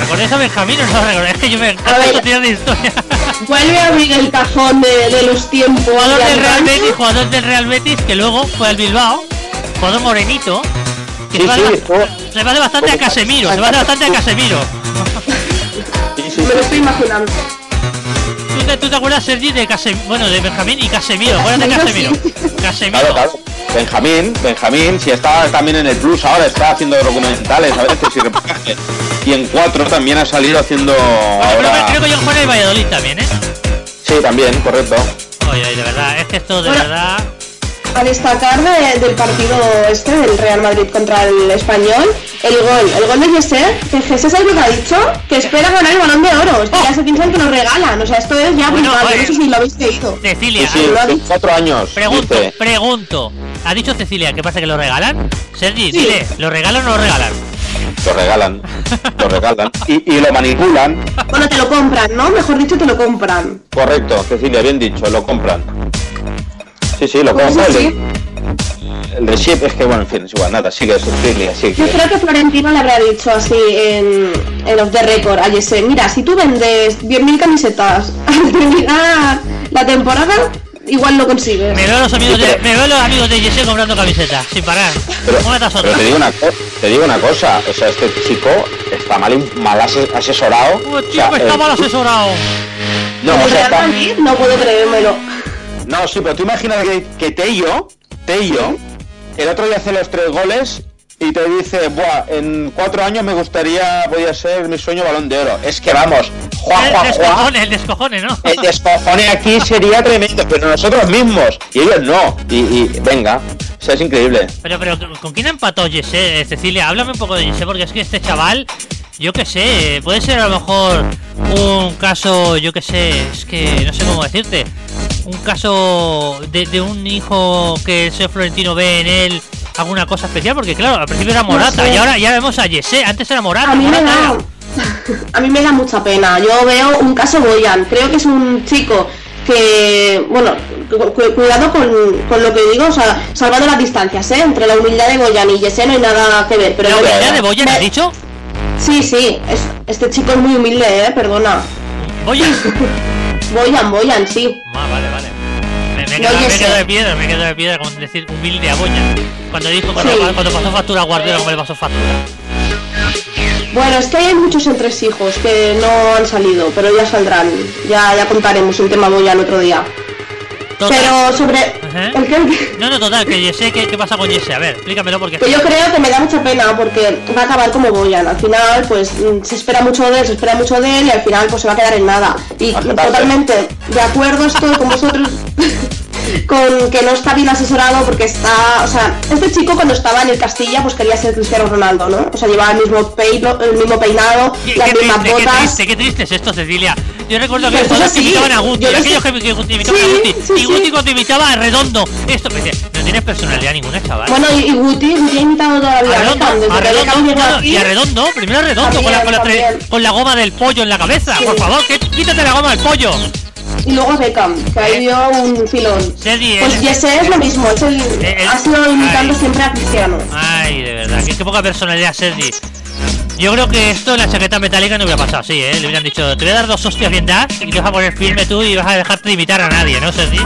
¿Recordáis a Benjamín o no recordáis? Es que yo me encanta ver. esta tira de historia. Vuelve a abrir el cajón de, de los tiempos. jugador de del Real Alcántara. Betis, jugador del Real Betis, que luego fue al Bilbao jugador morenito. Que Sí, se, sí, parece bastante a Casemiro, se parece bastante a Casemiro. Me lo estoy imaginando. ¿Tú te, tú te acuerdas, Sergi, de Casemiro? Bueno, de Benjamín y Casemiro. Acuérdate de Casemiro. Casemiro. Claro, claro. Benjamín, Benjamín, si está también en el Plus ahora, está haciendo documentales a veces y reportajes. Y en cuatro también ha salido haciendo Bueno, creo, ahora. que, creo que yo juego en el Valladolid también, ¿eh? Sí, también, correcto. Oye, oye, de verdad, es que esto de Bueno. verdad. A destacar de- del partido este del Real Madrid contra el Español, el gol, el gol de Jesse, que Jesse es lo que ha dicho, que espera ganar el balón de oro, es que ya se piensan que lo regalan, o sea, esto es ya Bueno, brutal, oye. no sé si lo habéis leído. Sí, Cecilia, sí, lo ha de dicho. cuatro años. pregunto, dice. pregunto. ¿Ha dicho Cecilia que pasa que lo regalan? Sergi, Sí. dile, ¿lo regalan o no lo regalan? Lo regalan, lo regalan. Y, y lo manipulan. Bueno, te lo compran, ¿no? Mejor dicho, te lo compran. Correcto, Cecilia, bien dicho, lo compran. Sí, sí, lo Pues compran. sí, El, de Ship es que, bueno, en fin, es igual, nada, sigue, Cecilia, Yo sigue. creo que Florentino le habrá dicho así en, en Off the Record a Jesse, mira, si tú vendes 10.000 camisetas al terminar la temporada, igual lo consigues. Me veo los amigos Sí, de, me veo los amigos de Jesse comprando camisetas, sin parar. Pero, Una tras pero otra. te, digo una te digo una cosa, o sea, este chico está mal, asesorado. Oh, o chico, sea, está eh, mal asesorado. No, el o sea, está- no puedo creérmelo. No, sí, pero tú imaginas que, que Tello, Tello, el otro día hace los tres goles y te dice, buah, en cuatro años me gustaría, podía ser mi sueño balón de oro. Es que vamos, Juan, El Juan, Juan, descojone, el descojone, ¿no? el descojone aquí sería tremendo, pero nosotros mismos, y ellos no. Y, y venga, o sea, es increíble. Pero, pero, ¿con quién empató Jesse, Cecilia? Háblame un poco de Jesse, porque es que este chaval, yo qué sé, puede ser a lo mejor un caso, yo qué sé, es que no sé cómo decirte, un caso de, de un hijo que el señor Florentino ve en él alguna cosa especial, porque claro, al principio era Morata sé. y ahora ya vemos a Jesse, antes era Morata, A mí me da. A mí me da mucha pena. Yo veo un caso Boyan. Creo que es un chico que, bueno, cu- cu- cuidado con, con lo que digo, o sea, salvando las distancias, ¿eh? Entre la humildad de Boyan y Jesse no hay nada que ver. Pero ¿La humildad de Boyan me- has dicho? Sí, sí, es- este chico es muy humilde, ¿eh? Perdona. Boyan. Boyan, Boyan, sí. Ah, vale, vale. Me, me, quedo, me quedo de piedra, me quedo de piedra con decir humilde a Boyan. Cuando dijo cuando, Sí. cuando pasó factura Guardiola, como le pasó factura. Bueno, es que hay muchos entresijos que no han salido, pero ya saldrán. Ya, ya contaremos el tema Boyan otro día. Total. Pero sobre Ajá. el. No, no, total, que Jesse, ¿qué, ¿qué pasa con Jesse? A ver, explícamelo porque... Que yo creo que me da mucha pena porque va a acabar como Boyan. Al final, pues mm, se espera mucho de él, se espera mucho de él y al final pues se va a quedar en nada. Y totalmente de acuerdo estoy con vosotros con que no está bien asesorado porque está, o sea, este chico cuando estaba en el Castilla pues quería ser Cristiano Ronaldo, ¿no? O sea, llevaba el mismo peino, el mismo peinado, Qué, las qué mismas triste, qué botas. triste, qué triste es esto, Cecilia. Yo recuerdo que que sí, imitaban a Guti, aquellos que, que imitaban a Sí, Guti, sí, y Guti cuando imitaba a Redondo, esto, me decía, no tienes personalidad ninguna, chaval. Bueno, y, y Guti, Guti ha imitado toda la vida a a Redondo, a Redondo, llegó no, aquí. y a Redondo, primero a Redondo, con, la, con, la, También, también. con la goma del pollo en la cabeza, por favor, que, quítate la goma del pollo. Y luego a Beckham, que ahí dio un filón. Sergi, Pues el- Jesse es lo mismo, es el, Eh, el- ha sido imitando Ay. siempre a Cristiano. Ay, de verdad, qué, qué poca personalidad, Sergi. Yo creo que esto en la chaqueta metálica no hubiera pasado así, ¿eh? Le hubieran dicho, te voy a dar dos hostias bien dadas y te vas a poner firme tú y vas a dejarte de imitar a nadie, ¿no, Sergi?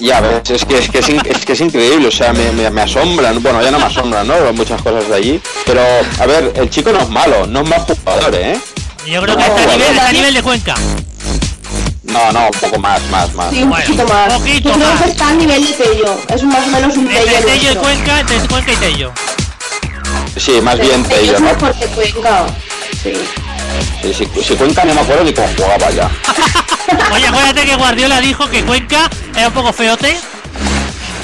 Ya ves, es que es, que es, in- es que es increíble, o sea, me, me, me asombran, bueno, ya no me asombran, ¿no? Muchas cosas de allí, pero, a ver, el chico no es malo, no es mal jugador, ¿eh? Yo creo que No, está a nivel, está a nivel de Cuenca. No, no, un poco más, más, más. Sí, un Bueno, poquito más. poquito más. está a nivel de Tello. Es más o menos un Tello. Entre Tello y. Cuenca, entre Cuenca y Tello. Sí, más bien Tello ¿no? mejor que Cuenca. Sí. Sí, sí, si Cuenca no me acuerdo ni cómo jugaba ya. Oye, acuérdate que Guardiola dijo que Cuenca era un poco feote,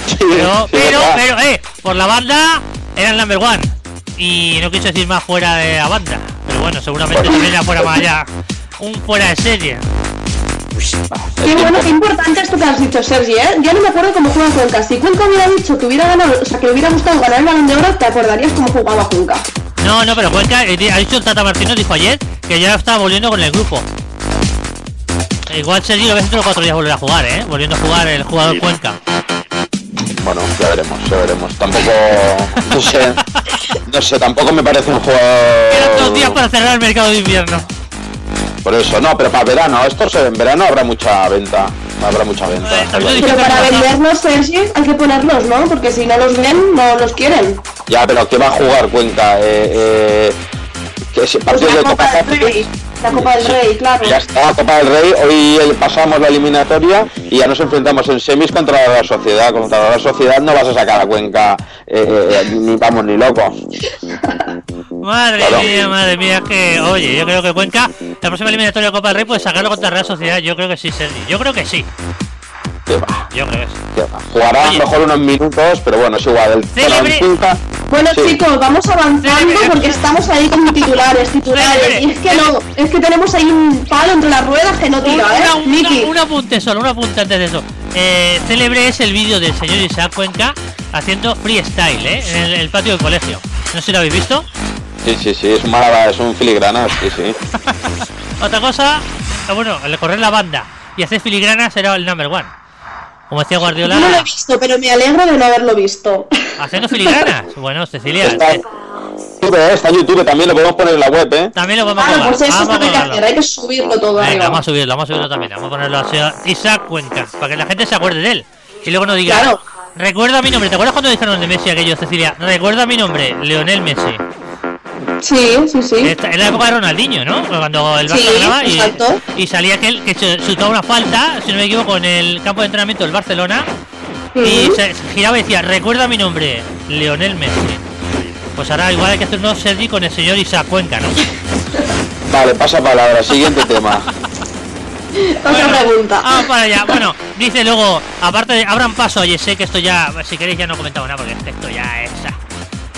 Sí, pero, sí, pero, verdad. pero, eh, por la banda era el number one. Y no quiso decir más fuera de la banda. Pero bueno, seguramente también era fuera más allá. Un fuera de serie. Qué bueno, qué importante esto que has dicho, Sergi, ¿eh? Yo no me acuerdo cómo juega Cuenca. Si Cuenca hubiera dicho que hubiera ganado, o sea, que le hubiera gustado ganar el balón de oro, te acordarías cómo jugaba Cuenca. No, no, pero Cuenca, eh, ha dicho el Tata Martino, dijo ayer, que ya estaba volviendo con el grupo. Igual Sergi lo ves dentro de cuatro días volver a jugar, ¿eh? Volviendo a jugar el jugador Cuenca. Bueno, ya veremos, ya veremos. Tampoco, no sé, no sé, tampoco me parece un Quedan dos días jugador... para cerrar el mercado de invierno. Por eso, no, pero para verano, estos en verano habrá mucha venta. Habrá mucha venta. Pero para venderlos, Sergi, hay que ponerlos, ¿no? Porque si no los ven, no los quieren. Ya, pero ¿qué va a jugar Cuenca? Eh, eh, que ese Pues partido de Copa Rey. La Copa del Rey, claro. Ya está, Copa del Rey. Hoy pasamos la eliminatoria y ya nos enfrentamos en semis contra la Real Sociedad. Contra la Real Sociedad no vas a sacar a Cuenca, eh, eh, ni vamos ni locos. Madre Claro. mía, madre mía, que oye, yo creo que Cuenca, la próxima eliminatoria de Copa del Rey puede sacarlo contra Real Sociedad, yo creo que sí, Sergi, yo creo que sí, Que va, yo creo que va. Jugará a lo Oye. mejor unos minutos, pero bueno, es igual. El Célebre. Cuenca- Bueno Sí. chicos, vamos avanzando porque estamos ahí con titulares, titulares. Y es que no, es que tenemos ahí un palo entre las ruedas que no tira, una- ¿eh? una- Miki. un apunte solo, un apunte antes de eso. Eh, célebre es el vídeo del señor Isaac Cuenca haciendo freestyle, ¿eh? En el, el patio del colegio. No sé si lo habéis visto. Sí, sí, sí, es un malabar, es un filigrana, sí, sí. Otra cosa, ah, bueno, el correr la banda y hacer filigranas era el number one. Como decía Yo no lo he Guardiola, visto, pero me alegro de no haberlo visto. haciendo filigranas. Bueno, Cecilia, Está, eh, YouTube, está en YouTube, también lo podemos poner en la web, ¿eh? también lo vamos a Claro, colgar. pues eso Vamos a es lo que hay que colgarlo. hacer, hay que subirlo todo Venga, vamos a subirlo, vamos a subirlo también. Vamos a ponerlo así a Isaac Cuenca, para que la gente se acuerde de él. Y luego no diga, Claro. recuerda mi nombre. ¿Te acuerdas cuando dijeron de Messi aquello, Cecilia? Recuerda mi nombre, Leonel Messi. Sí, sí, sí. Esta- En la época de Ronaldinho, ¿no? Cuando el Barça Sí, ganaba y, y salía aquel que se chutaba una falta, si no me equivoco, en el campo de entrenamiento del Barcelona. Y se giraba y decía, recuerda mi nombre, Leonel Messi. Pues ahora igual hay que hacernos Sergi con el señor Isaac Cuenca, ¿no? Vale, pasa palabra, siguiente tema. Otra Bueno, pregunta. Vamos para allá. Bueno, dice luego, aparte de, abran paso a Yese, que esto ya, si queréis ya no comentamos nada, porque esto ya es...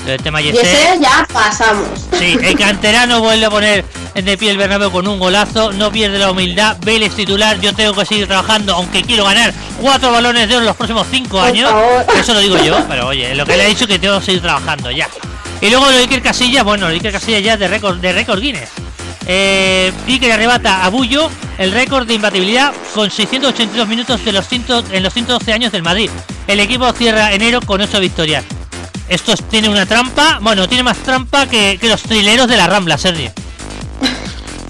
El tema y Yese. ese ya pasamos. Sí, el canterano vuelve a poner en de pie el Bernabéu con un golazo, no pierde la humildad, Vélez titular, yo tengo que seguir trabajando, aunque quiero ganar cuatro balones de oro en los próximos cinco Por años. favor. Eso lo digo yo, pero oye, lo que le ha dicho que tengo que seguir trabajando ya. Y luego lo de Iker Casillas, bueno, lo de Iker Casillas ya de récord, de récord Guinness. Eh, Iker arrebata a Bullo el récord de imbatibilidad con 682 minutos de los 100 en los 112 años del Madrid. El equipo cierra enero con 8 victorias. Esto es- tiene una trampa, bueno, tiene más trampa que, que los trileros de la Rambla, Sergio.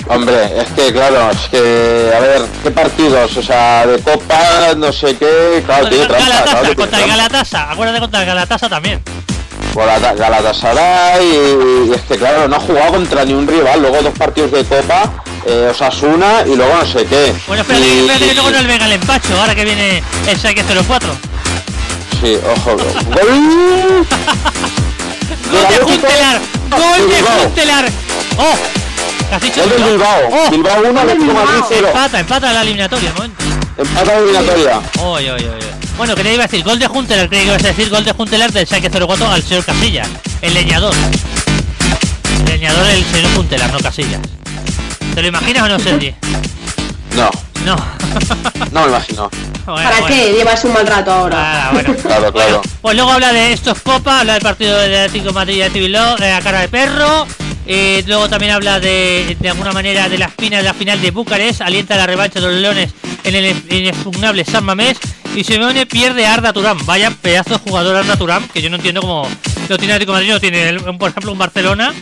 Hombre, es que claro, es que, a ver, ¿qué partidos? O sea, de Copa, no sé qué, claro, tiene trampa, claro Galatasa, tiene contra el. Galatasa, acuérdate contra el Galatasa también. Galata- Galatasaray y, y es que claro, no ha jugado contra ni un rival, luego dos partidos de Copa, eh, Osasuna y luego no sé qué. Bueno, espérate, Y- espérate que luego no le venga el empacho, ahora que viene el Saque 04. Sí, ojo. ¡Gol! ¡Gol de Juntelar! ¡Gol de. Juntelar! ¡Oh! ¿Qué has dicho? Gol del Bilbao. ¡Oh! Bilbao 1, Atlético Madrid 0. Empata, empata la eliminatoria, momento. Empata eliminatoria. Oy, oy. Bueno, que te iba a decir, gol de Juntelar, creí que ibas a decir gol de Juntelar del saque 04 al señor Casillas, el leñador. El leñador el señor Juntelar, no Casillas. ¿Te lo imaginas o no, Sergi? No, No. no me imagino. Bueno, ¿Para bueno. qué llevas un mal rato ahora? Ah, bueno. Claro, claro. Pues luego habla de esto es Copa, habla del partido del Atlético de Madrid y Bilbao, eh, a cara de perro. eh, luego también habla de, de alguna manera de la espina de la final de Bucarest, alienta la revancha de los Leones en el inexpugnable San Mamés. Y Simeone pierde a Arda Turán. Vaya pedazo de jugador Arda Turán, que yo no entiendo cómo lo tiene Atlético de Madrid, no tiene, el- por ejemplo, un Barcelona.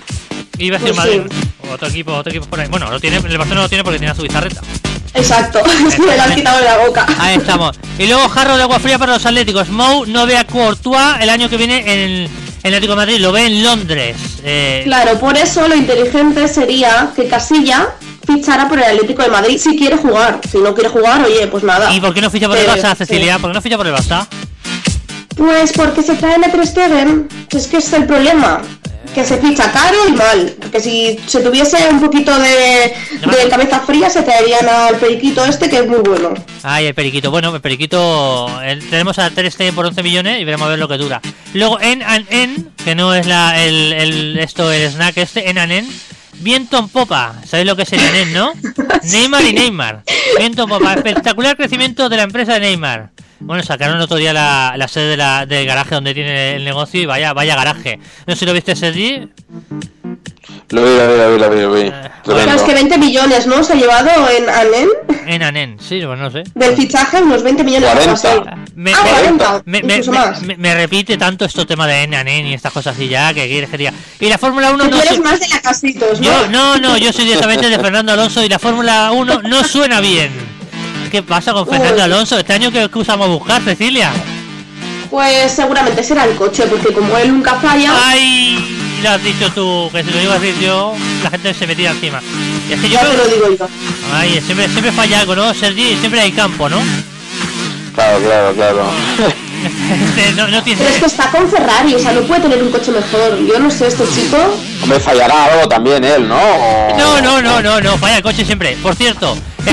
Y iba a decir Pues Madrid. sí. Otro equipo, otro equipo por ahí. Bueno, lo tiene, el Barcelona lo tiene porque tiene a su bizarreta. Exacto, me lo han quitado de la boca. Ahí estamos. Y luego jarro de agua fría para los Atléticos. Mou no ve a Courtois el año que viene en el, Atlético de Madrid, lo ve en Londres. Eh, Claro, por eso lo inteligente sería que Casilla fichara por el Atlético de Madrid si quiere jugar. Si no quiere jugar, oye, pues nada. ¿Y por qué no ficha por el Pero, Barça, sí. Cecilia? ¿Por qué no ficha por el Barça? Pues porque se traen a Ter Stegen, es que es el problema. Que se ficha caro y mal. Porque si se tuviese un poquito de, de cabeza fría, se traerían al periquito este, que es muy bueno. Ay, el periquito. Bueno, el periquito. el- tenemos a Ter Stegen por 11 millones y veremos a ver lo que dura. Luego en and en, que no es la el, el esto el snack este, en and en. Viento en popa, ¿sabéis lo que es el en, no? Neymar y Neymar. Viento en popa, espectacular crecimiento de la empresa de Neymar. Bueno, sacaron el otro día la, la sede de la- del garaje donde tiene el negocio y vaya, vaya garaje. No sé si lo viste, Sergi. Lo vi, lo vi, lo vi, lo vi, lo vi. Eh, Claro, Tremendo. es que 20 millones, ¿no? Se ha llevado en Anen. Enanen. Sí, pues no sé. Del fichaje, unos 20 millones de 40. euros. Me, ah, me- 40, me- me- me- más. me- me repite tanto esto tema de Enanen y estas cosas así ya que quieres que diga. Y la Fórmula 1 Tú no eres su- más de la casitos, ¿no? Yo, no, no, yo soy directamente de Fernando Alonso y la Fórmula 1 no suena bien. ¿Qué pasa con Fernando Uy. Alonso? Este año que usamos a buscar, Cecilia. Pues seguramente será el coche, porque como él nunca falla, Ay, lo has dicho tú, que si lo iba a decir yo, la gente se me tira encima. Y es que yo ya te creo- lo digo yo. Ay, siempre, siempre falla algo, ¿no, Sergi? Siempre hay campo, ¿no? Claro, claro, claro. Este, no, no tiene... Pero es que está con Ferrari, o sea, no puede tener un coche mejor. Yo no sé, este chico. Hombre, fallará algo también él, ¿no? O- No, no, no, no, no, falla el coche siempre. Por cierto, Sí,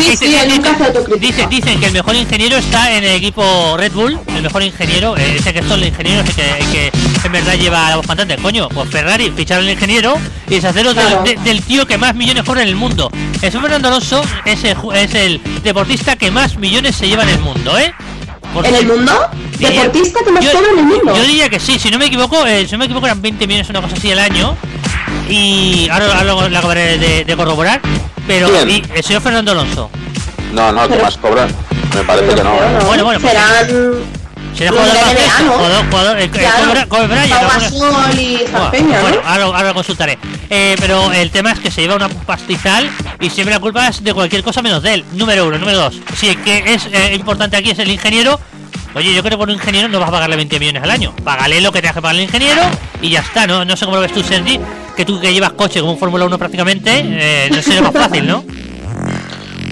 dicen- que el mejor ingeniero está en el equipo Red Bull, el mejor ingeniero, eh, ese que son los ingenieros que, que en verdad lleva la voz cantante. Coño, pues Ferrari ficharon al ingeniero y deshaceros Claro. de- del tío que más millones cobra en el mundo. El Fernando Alonso es el, ju- es el deportista que más millones se lleva en el mundo, ¿eh? ¿En el mundo? ¿Deportista que más yo- en el mundo? Yo diría que sí, si no me equivoco, eh, si no me equivoco eran 20 millones una cosa así al año. Y ahora, ahora lo acabaré de, de corroborar. Pero el señor Fernando Alonso. No, no, que más cobran. Me parece que no. No, Bueno, bueno, pues- serán. Será jugador de más peso, jugador, jugador, eh, eh, Claro. Kobe- Bryant, y peña, bueno, ¿no? ahora, ahora lo consultaré. Eh, pero el tema es que se lleva una pastizal y siempre la culpa es de cualquier cosa menos de él. Número uno, número dos. Si el que es eh, importante aquí es el ingeniero, oye, yo creo que por un ingeniero no vas a pagarle 20 millones al año. Págale lo que tengas que pagar el ingeniero y ya está, ¿no? No sé cómo lo ves tú, Sergi, que tú que llevas coche como un Fórmula 1 prácticamente, eh, no sería más fácil, ¿no?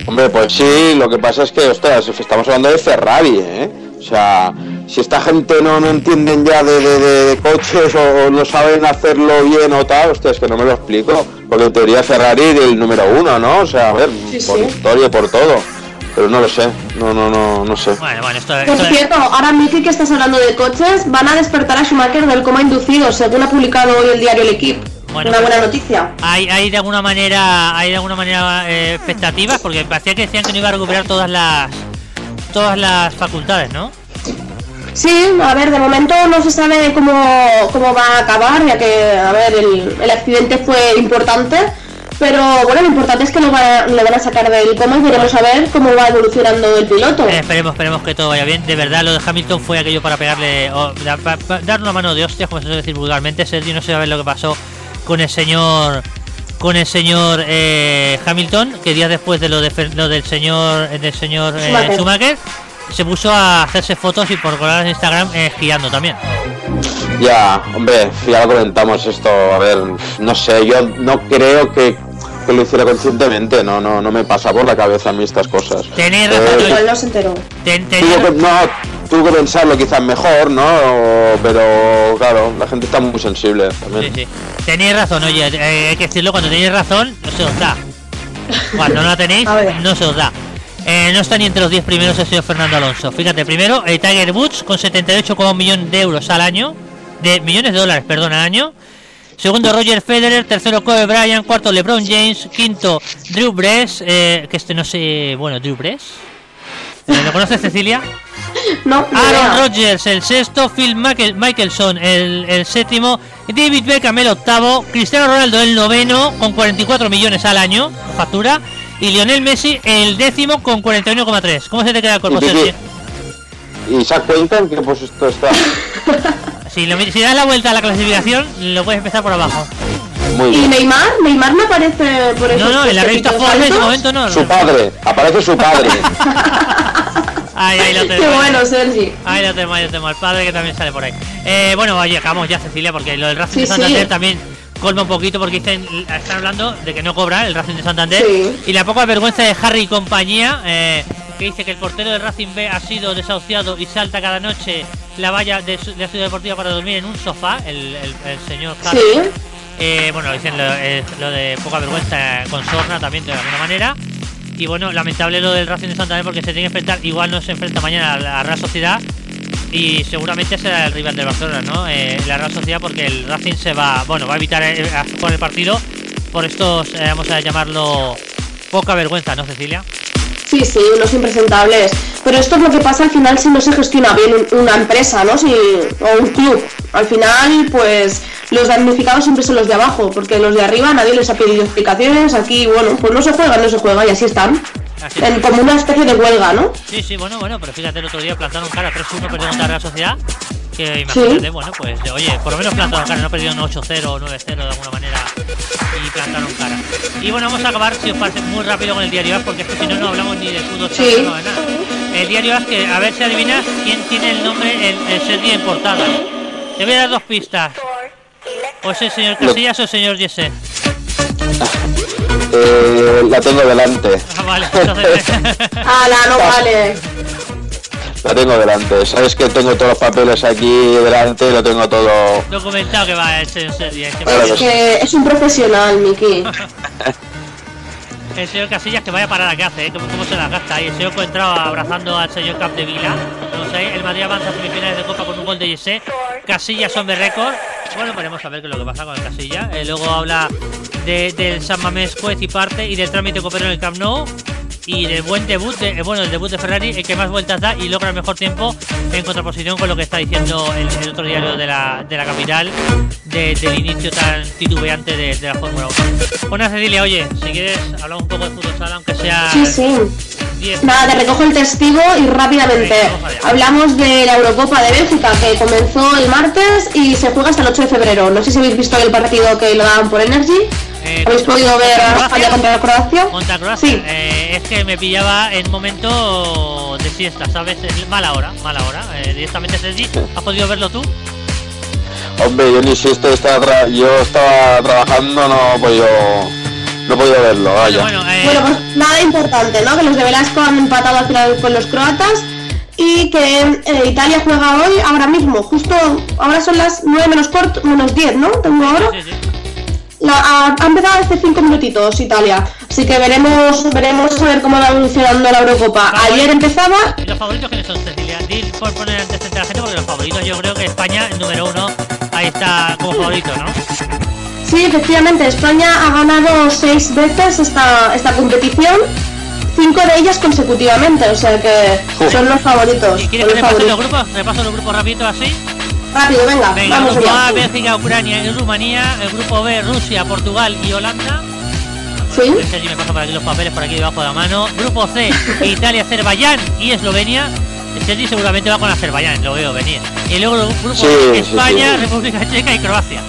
Hombre, pues sí, lo que pasa es que, ostras, estamos hablando de Ferrari, ¿eh? O sea, si esta gente no, no entienden ya de, de- de- de coches o no saben hacerlo bien o tal, hostia, es que no me lo explico. Porque en teoría Ferrari es el número uno, ¿no? O sea, a ver, Sí, por sí. historia, por todo. Pero no lo sé, no, no, no, no sé. Bueno, bueno, esto, Por cierto, ahora Miki que estás hablando de coches, van a despertar a Schumacher del coma inducido, según ha publicado hoy el diario El Equipo. Bueno, Una pues- buena noticia. hay, hay de alguna manera hay de alguna manera eh, expectativas porque parecía que decían que no iba a recuperar todas las todas las facultades, ¿no? Sí, a ver, de momento no se sabe cómo, cómo va a acabar, ya que, a ver, el, el accidente fue importante, pero bueno, lo importante es que lo, va- lo van a sacar del coma y veremos a ver cómo va evolucionando el piloto. Eh, esperemos, esperemos que todo vaya bien. De verdad, lo de Hamilton fue aquello para pegarle, o, da- pa- pa- dar una mano de hostias, como se suele decir vulgarmente. Sergio no se va a ver lo que pasó con el señor, con el señor eh, Hamilton, que días después de lo, de, lo del señor, del señor eh, Schumacher. Schumacher, se puso a hacerse fotos y por colgar en Instagram eh, esquiando también. Ya, hombre, ya lo comentamos esto. A ver, no sé, yo no creo que, que lo hiciera conscientemente. No, no, no me pasa por la cabeza a mí estas cosas. Tenéis Eh, razón, Igual no se enteró. Ten- Tuvo tenía- que, no, tuvo que pensarlo quizás mejor, ¿no? Pero claro, la gente está muy sensible Sí, también. sí. Tenéis razón, oye, eh, hay que decirlo, cuando tenéis razón, no se os da. Cuando no la tenéis, no se os da. Eh, no está ni entre los 10 primeros el señor Fernando Alonso. Fíjate, primero, el Tiger Woods con 78,1 millones de euros al año. De millones de dólares, perdón, al año. Segundo, Roger Federer. Tercero, Kobe Bryant. Cuarto, LeBron James. Quinto, Drew Brees. eh, que este no sé... Bueno, Drew Brees. Eh, ¿Lo conoces, Cecilia? No, Aaron. Rodgers el sexto, Phil Michael- Michelson el, el séptimo, David Beckham el octavo, Cristiano Ronaldo el noveno con 44 millones al año factura y Lionel Messi el décimo con 41,3. ¿Cómo se te queda el cuerpo, ¿Y, Sergio? y, se cuenta en qué pues esto está Si, lo si das la vuelta a la clasificación, lo puedes empezar por abajo. muy ¿Y. Neymar? ¿Neymar me aparece por eso? No, no, en la revista Forbes de momento no. Su padre, aparece su padre. Ahí, ahí lo Qué tenemos. bueno, Sergi. Ahí lo tenemos, ahí lo tenemos. El padre que también sale por ahí. Eh, bueno, oye, acabamos ya, Cecilia, porque lo del Racing Sí, de Santander sí. también colma un poquito porque dicen, están hablando de que no cobra el Racing de Santander. Sí. Y la poca vergüenza de Harry y compañía, eh, que dice que el portero del Racing B ha sido desahuciado y salta cada noche la valla de, su- de la ciudad deportiva para dormir en un sofá, el, el- el señor. Sí. Eh, bueno, dicen lo, eh, lo de poca vergüenza con Sorna también de alguna manera. Y bueno, lamentable lo del Racing de Santander porque se tiene que enfrentar, igual no se enfrenta mañana a la Real Sociedad y seguramente será el rival del Barcelona, ¿no? Eh, la Real Sociedad porque el Racing se va, bueno, va a evitar eh, a- jugar el partido por estos, eh, vamos a llamarlo, poca vergüenza, ¿no, Cecilia? Sí, sí, unos impresentables. Pero esto es lo que pasa al final si no se gestiona bien un- una empresa, ¿no? Si, o un club. Al final, pues los damnificados siempre son los de abajo, porque los de arriba nadie les ha pedido explicaciones. Aquí, bueno, pues no se juega, no se juega y así están. Así en, como una especie de huelga, ¿no? Sí, sí, bueno, bueno, pero fíjate, el otro día plantaron cara 3-1 perdió contra la Sociedad. Que imagínate, bueno, pues oye, por lo menos plantaron cara, no perdieron 8-0 o 9-0 de alguna manera y plantaron cara. Y bueno, vamos a acabar, si os parece, muy rápido con el diario AS, porque es que si no, no hablamos ni de fútbol, Sí. no de nada. El diario AS, que a ver si adivinas quién tiene el nombre, el, el Sergi en portada. Te voy a dar dos pistas. O es el señor Casillas o el señor Jesse. Eh, la tengo delante. Ah, vale, entonces. ¡Hala, no vale! La tengo delante. Sabes que tengo todos los papeles aquí delante, lo tengo todo. documentado que va señor Sergi. es que es un profesional, Miki. El señor Casillas que vaya parada que hace, ¿eh? ¿Cómo, cómo se la gasta ahí. El señor entraba abrazando al señor Capdevila. Como sabéis, el Madrid avanza a semifinales de Copa con un gol de Jesse. Casillas hombre récord. Bueno, veremos a ver qué es lo que pasa con el Casillas. Eh, luego habla de, del San Mamés juez y parte y del trámite que operó en el Camp Nou. Y del buen debut, de, eh, bueno, el debut de Ferrari, el que más vueltas da y logra el mejor tiempo en contraposición con lo que está diciendo el, el otro diario de la, de la capital de- del inicio tan titubeante de, la Fórmula 1. Bueno, Cecilia, oye, si quieres hablar un poco de fútbol sala, aunque sea Sí, sí. 10 Nada, te recojo el testigo y rápidamente. Hablamos de la Eurocopa de Bélgica que comenzó el martes y se juega hasta el 8 de febrero. No sé si habéis visto el partido que lo daban por Energy. Eh, ¿Habéis podido ver a contra Croacia? Contra Croacia. Sí. Eh, es que me pillaba en momento de siesta, ¿sabes? Es mala hora, mala hora. Eh, directamente Sergi, ¿has podido verlo tú? Hombre, yo ni si esto estaba tra- yo estaba trabajando, no he podido, no he podido verlo, vaya. Bueno, eh, Bueno, pues nada importante, ¿no? Que los de Velasco han empatado al final con los croatas y que eh, Italia juega hoy, ahora mismo, justo, ahora son las 9 menos cuarto, menos 10, ¿no? Tengo ahora. sí, sí. La- ha, ha empezado hace 5 minutitos Italia, así que veremos veremos a ver cómo va evolucionando la Eurocopa. Ayer empezaba, ¿Y los favoritos quiénes son, Cecilia? Di por poner antecedente a la gente, porque los favoritos yo creo que España, el número uno, ahí está como favorito, ¿no? sí, efectivamente, España ha ganado 6 veces esta, esta competición, 5 de ellas consecutivamente, o sea que son los favoritos. ¿Y quieres que los repase los favoritos. grupos? Repaso los grupos rápido así. Rápido, venga, Venga, vamos grupo A. Bélgica, Ucrania y Rumanía. El grupo B, Rusia, Portugal y Holanda. Sí. El Sergi me pasa por aquí los papeles por aquí debajo de la mano. Grupo C, Italia, Azerbaiyán y Eslovenia. El Sergi seguramente va con Azerbaiyán, lo veo venir. Y luego el grupo Sí, D, sí, España, sí. República Checa y Croacia.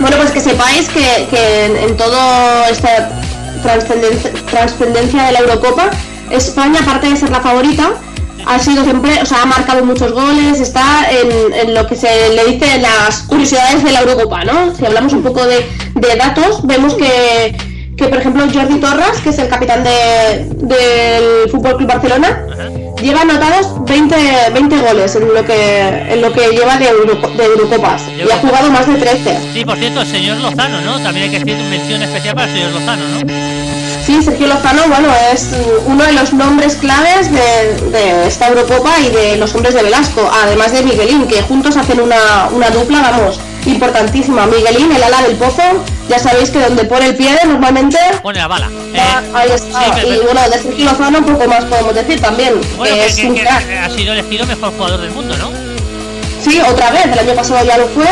Bueno, pues que sepáis que, que en, en toda esta trascendencia de la Eurocopa, España, aparte de ser la favorita, ha sido siempre, o sea, ha marcado muchos goles, está en, lo que se le dice las curiosidades de la Eurocopa, ¿no? Si hablamos un poco de, datos, vemos que, que, por ejemplo, Jordi Torres, que es el capitán de- del Fútbol Club Barcelona. Lleva anotados 20, 20 goles en lo que, en lo que lleva de, de Eurocopas y ha jugado más de 13. Sí, por cierto, el señor Lozano, ¿no? También hay que decir una mención especial para el señor Lozano, ¿no? Sí, Sergio Lozano, bueno, es uno de los nombres claves de, de esta Eurocopa y de los hombres de Velasco, además de Miguelín, que juntos hacen una, una dupla, vamos, importantísima. Miguelín, el ala del pozo, ya sabéis que donde pone el pie normalmente... Pone la bala. va- Eh, ahí está. sí, pero- y bueno, de Sergio Lozano un poco más podemos decir también, bueno, que que, es que- un que crack. ha sido elegido mejor jugador del mundo, ¿no? Sí, otra vez, el año pasado ya lo fue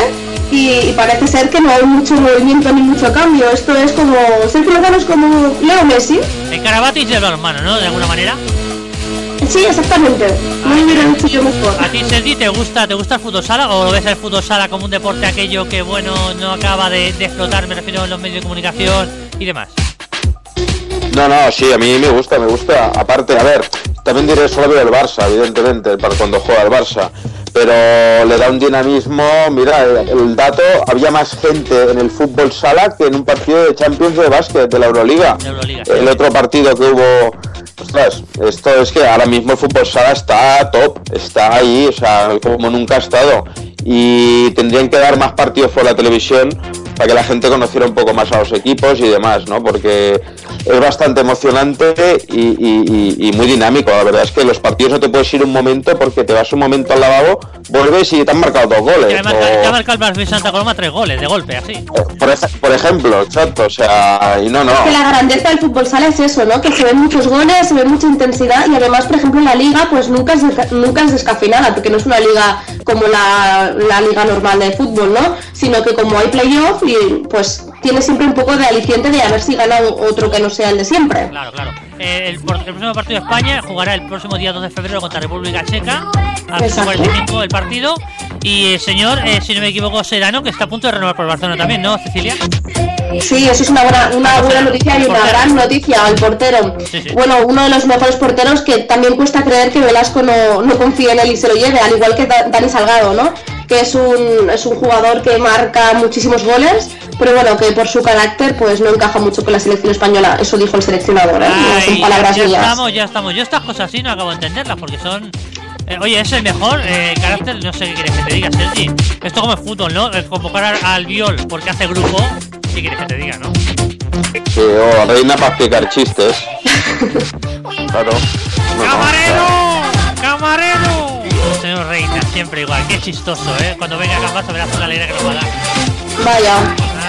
y, y parece ser que no hay mucho movimiento ni mucho cambio. Esto es como, Sergio Lozano es como Leo Messi. El Carabatis de los hermanos, ¿no? De alguna manera. Sí, exactamente. No lo hubiera dicho yo mejor. ¿A ti, Sergi, te gusta, te gusta el fútbol sala o lo ves el fútbol sala como un deporte aquello que, bueno, no acaba de, de explotar, me refiero en los medios de comunicación y demás? No, no, sí, a mí me gusta, me gusta. Aparte, a ver, también diré solo veo el Barça, evidentemente, para cuando juega el Barça. Pero le da un dinamismo, mira, el, dato, había más gente en el fútbol sala que en un partido de Champions de básquet de la Euroliga. De Euroliga. El otro partido que hubo, ostras, esto es que ahora mismo el fútbol sala está top, está ahí, o sea, como nunca ha estado. Y tendrían que dar más partidos por la televisión para que la gente conociera un poco más a los equipos y demás, ¿no? Porque es bastante emocionante y, y- y- y muy dinámico. La verdad es que los partidos no te puedes ir un momento porque te vas un momento al lavabo, vuelves y te han marcado dos goles. O- que ha marcado el Barça Santa Coloma tres goles de golpe, así. por, ej- por ejemplo, exacto, o sea, y no, no. que la grandeza del fútbol sala es eso, ¿no? Que se ven muchos goles, se ve mucha intensidad y además, por ejemplo, la liga pues nunca es, nunca es descafeinada, porque no es una liga como la, la liga normal de fútbol, ¿no? Sino que como hay playoff y pues tiene siempre un poco de aliciente de a ver si gana otro que no sea el de siempre. Claro, claro. eh, el, el próximo partido de España jugará el próximo día 2 de febrero contra República Checa. A las Exacto. 45 el partido. Y el señor, eh, si no me equivoco, Serano, que está a punto de renovar por Barcelona también, ¿no, Cecilia? Sí, eso es una buena, una buena noticia y una gran noticia al portero. Sí, sí. Bueno, uno de los mejores porteros que también cuesta creer que Velasco no, no confíe en él y se lo lleve, al igual que Da- Dani Salgado, ¿no? Que es un, es un jugador que marca muchísimos goles, pero bueno, que por su carácter pues no encaja mucho con la selección española. Eso dijo el seleccionador, ¿eh? No son Ay, palabras ya mías. estamos, ya estamos. Yo estas cosas así no acabo de entenderlas porque son. eh, oye, es el mejor eh, carácter, no sé qué quieres que te diga, Sergi. Esto como es fútbol, ¿no? El convocar al, al Viol porque hace grupo, ¿qué quieres que te diga, no? Sí, o reina para explicar chistes. Claro. No, no, ¡Camarero! ¡Camarero! Señor Reina, siempre igual. Qué chistoso, ¿eh? Cuando venga a Cambazo verás una alegría que nos va a dar. Vaya.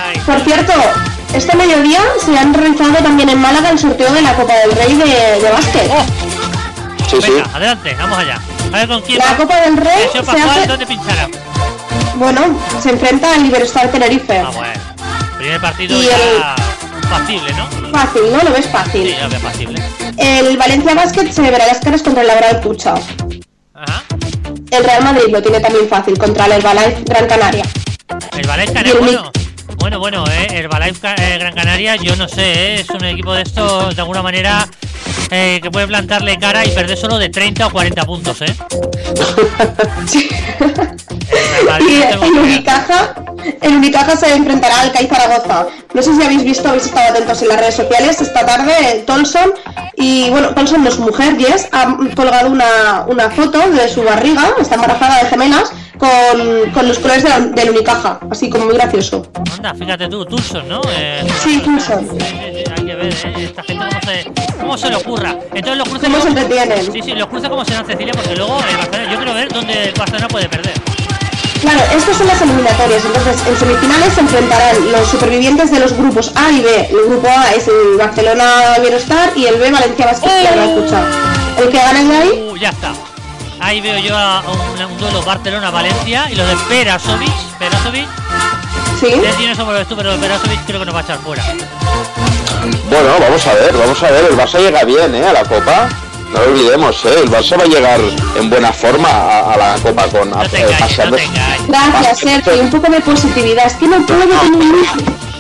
Ay, Por cierto, este mediodía se han realizado también en Málaga el sorteo de la Copa del Rey de, de básquet. Sí, sí. venga, adelante, vamos allá. A ver con quién La. Copa del Rey El se hace, ¿dónde pinchará? bueno, se enfrenta al Iberostar Tenerife. Ah, bueno. Primer partido Y ya factible, ¿no? Fácil, ¿no? Lo ves Sí, fácil. ya veo factible. El Valencia Basket se verá las caras contra el Laboral Pucha. Ajá. El Real Madrid lo tiene también fácil contra el Herbalife Gran Canaria. El Herbalife Y Canaria, el bueno. Bueno, bueno, eh, Herbalife eh, Gran Canaria, yo no sé, eh, es un equipo de estos, de alguna manera, eh, que puede plantarle cara y perder solo de 30 o 40 puntos, ¿eh? Sí. Y no ver. Unicaja, el Unicaja se enfrentará al CAI Zaragoza. No sé si habéis visto, habéis estado atentos en las redes sociales. Esta tarde Tolson y bueno, Tolson no es mujer, Jess, ha colgado una, una foto de su barriga, está embarazada de gemelas, con, con los colores de la- del Unicaja, así como muy gracioso. Anda, fíjate tú, Tulson, ¿no? Eh, Sí, Tulson. sí, sí, hay que ver, ¿eh? Esta gente cómo se, cómo se le ocurra. Entonces los cruces... ¿Cómo se entretienen? Sí, sí, los cruces como serán Cecilia, porque luego el Barcelona, yo quiero ver dónde el Barcelona puede perder. Claro, estas son las eliminatorias, entonces en semifinales se enfrentarán los supervivientes de los grupos A y B. El grupo A es el Barcelona Iberostar y el B Valencia Basket. El que gane de ahí, Uh, ya está. Ahí veo yo a un, un duelo Barcelona-Valencia y los de Perasovic. Perasovic, sí. Lo ves tú, pero Perasovic creo que nos va a echar fuera. Bueno, vamos a ver, vamos a ver. El Barça llega bien, ¿eh? A la Copa. No lo olvidemos, ¿eh? El Barça va a llegar en buena forma a, a la Copa con... No te eh, engañes, no te engañes. Gracias, Sergio, un poco de positividad. Es que no puedo tener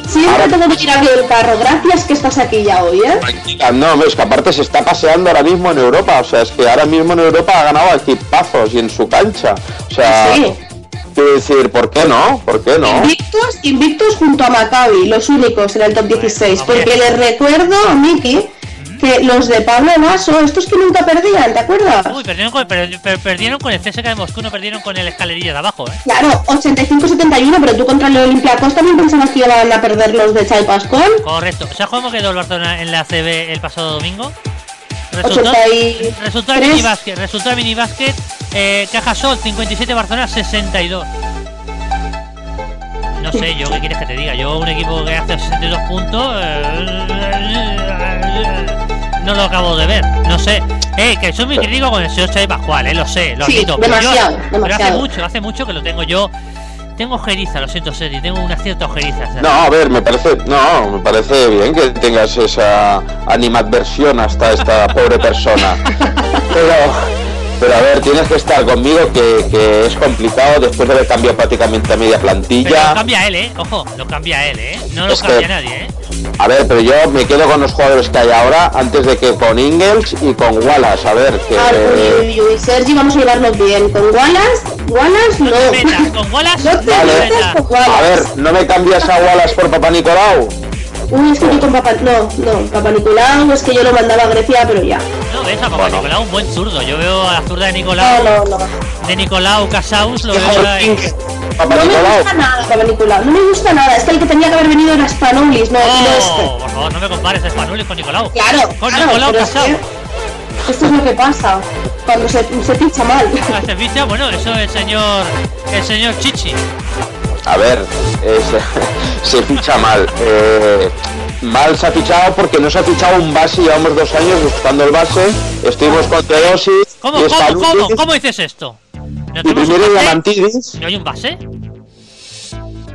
Siempre tengo que tirar el carro. Gracias que estás aquí ya hoy, ¿eh? Tranquila, No, es que aparte se está paseando ahora mismo en Europa. O sea, es que ahora mismo en Europa ha ganado a equipazos y en su cancha. O sea, Sí. quiero decir, ¿por qué no? ¿Por qué no? Invictos, invictos junto a Maccabi, los únicos en el top 16. Bueno, Porque les recuerdo a Miki que los de Pablo Lasso, estos que nunca perdían, ¿te acuerdas? Uy, perdieron con, per- per- perdieron con el CSKA de Moscú, no perdieron con el escalerilla de abajo, ¿eh? Claro, 85-71, pero tú contra el Olympiacos también pensabas que iban a perder los de Chai Pascual. Correcto. ¿Sabes cómo quedó el Barcelona en la CB el pasado domingo? Resultó, 83. resultó el minibásquet. Resultó el minibásquet. Eh, Caja Sol 57, Barcelona 62. No sé, yo qué quieres que te diga. Yo, un equipo que hace 62 puntos. eh, no lo acabo de ver. No sé. Eh, que soy muy crítico con el señor Xavi Pascual, eh, lo sé, lo Sí, admito. pero yo- pero hace mucho, hace mucho que lo tengo yo. Tengo ojeriza, lo siento, Sergi. Tengo una cierta ojeriza. ¿sabes? No, a ver, me parece, no, me parece bien que tengas esa animadversión hasta esta pobre persona. Pero, pero a ver, tienes que estar conmigo que, que es complicado después de haber cambiado prácticamente a media Pero plantilla. lo cambia él, ¿eh? Ojo, lo cambia él, ¿eh? No lo Es que- cambia nadie, ¿eh? A ver, pero yo me quedo con los jugadores que hay ahora antes de que con Ingels y con Wallace. A ver, que Ah, uy, uy, uy, Sergi, vamos a llevarnos bien. Con Wallace, Wallace No te metas, no. con Wallace, No te Vale. metas con a ver, ¿no me cambias a Wallace por Papá Nicolau? Uy, es que yo con Papá... No, no, Papá Nicolau es que yo lo mandaba a Grecia, pero ya. No, ves a Papá Bueno. Nicolau, un buen zurdo. Yo veo a la zurda de No, Nicolau, no, no. de Nicolau Casaus, lo veo Papá No me Nicolau. gusta nada, Papá Nicolau. No me gusta nada. Es que el que tenía que haber venido era Spanoulis, no, no Oh, este. por favor, no me compares a Spanulis con Nicolau. Claro, Con claro, Nicolau pero es Casau. que esto es lo que pasa cuando se, se ficha mal. Ah, se ficha, bueno, eso es el señor, el señor Chichi. A ver, es- se ficha mal. Eh, mal se ha fichado porque no se ha fichado un base. Llevamos dos años buscando el base. Estuvimos con Teosis ¿Cómo, y cómo, cómo, cómo dices esto? ¿No Y primero? Diamantidis. ¿No hay un base?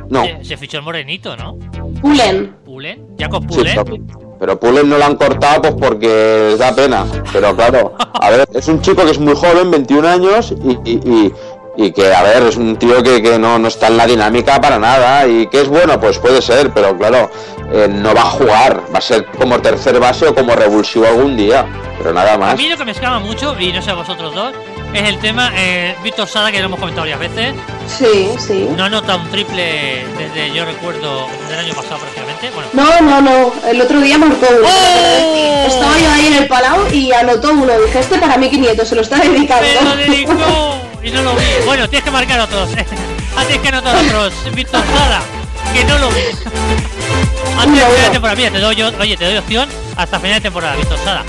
No, Se, se fichó el morenito, ¿no? Pulen. Pullen. Jacob Sí, Pullen. pero, Pullen no lo han cortado pues porque les da pena. Pero claro, a ver, es un chico que es muy joven, 21 años, y, y- y- y que, a ver, es un tío que, que no, no está en la dinámica para nada. Y que es bueno, pues puede ser, pero claro, eh, no va a jugar. Va a ser como tercer base o como revulsivo algún día. Pero nada A más. mí lo que me escama mucho, y no sé a vosotros dos, es el tema eh, Víctor Sada, que lo hemos comentado varias veces. Sí, sí. No anota un triple desde, yo recuerdo, del año pasado prácticamente. Bueno, No, no, no. El otro día marcó uno. ¡Oh! Estaba yo ahí en el palau y anotó uno. Dije, este para Miki Nieto, se lo está dedicando. me lo dedicó y no lo vi. Bueno, tienes que marcar otros. ah, tienes que anotar otros. Víctor que no lo vi. Antes de final de temporada, mira, te doy, yo, oye, te doy opción hasta final de temporada, Víctor Sada.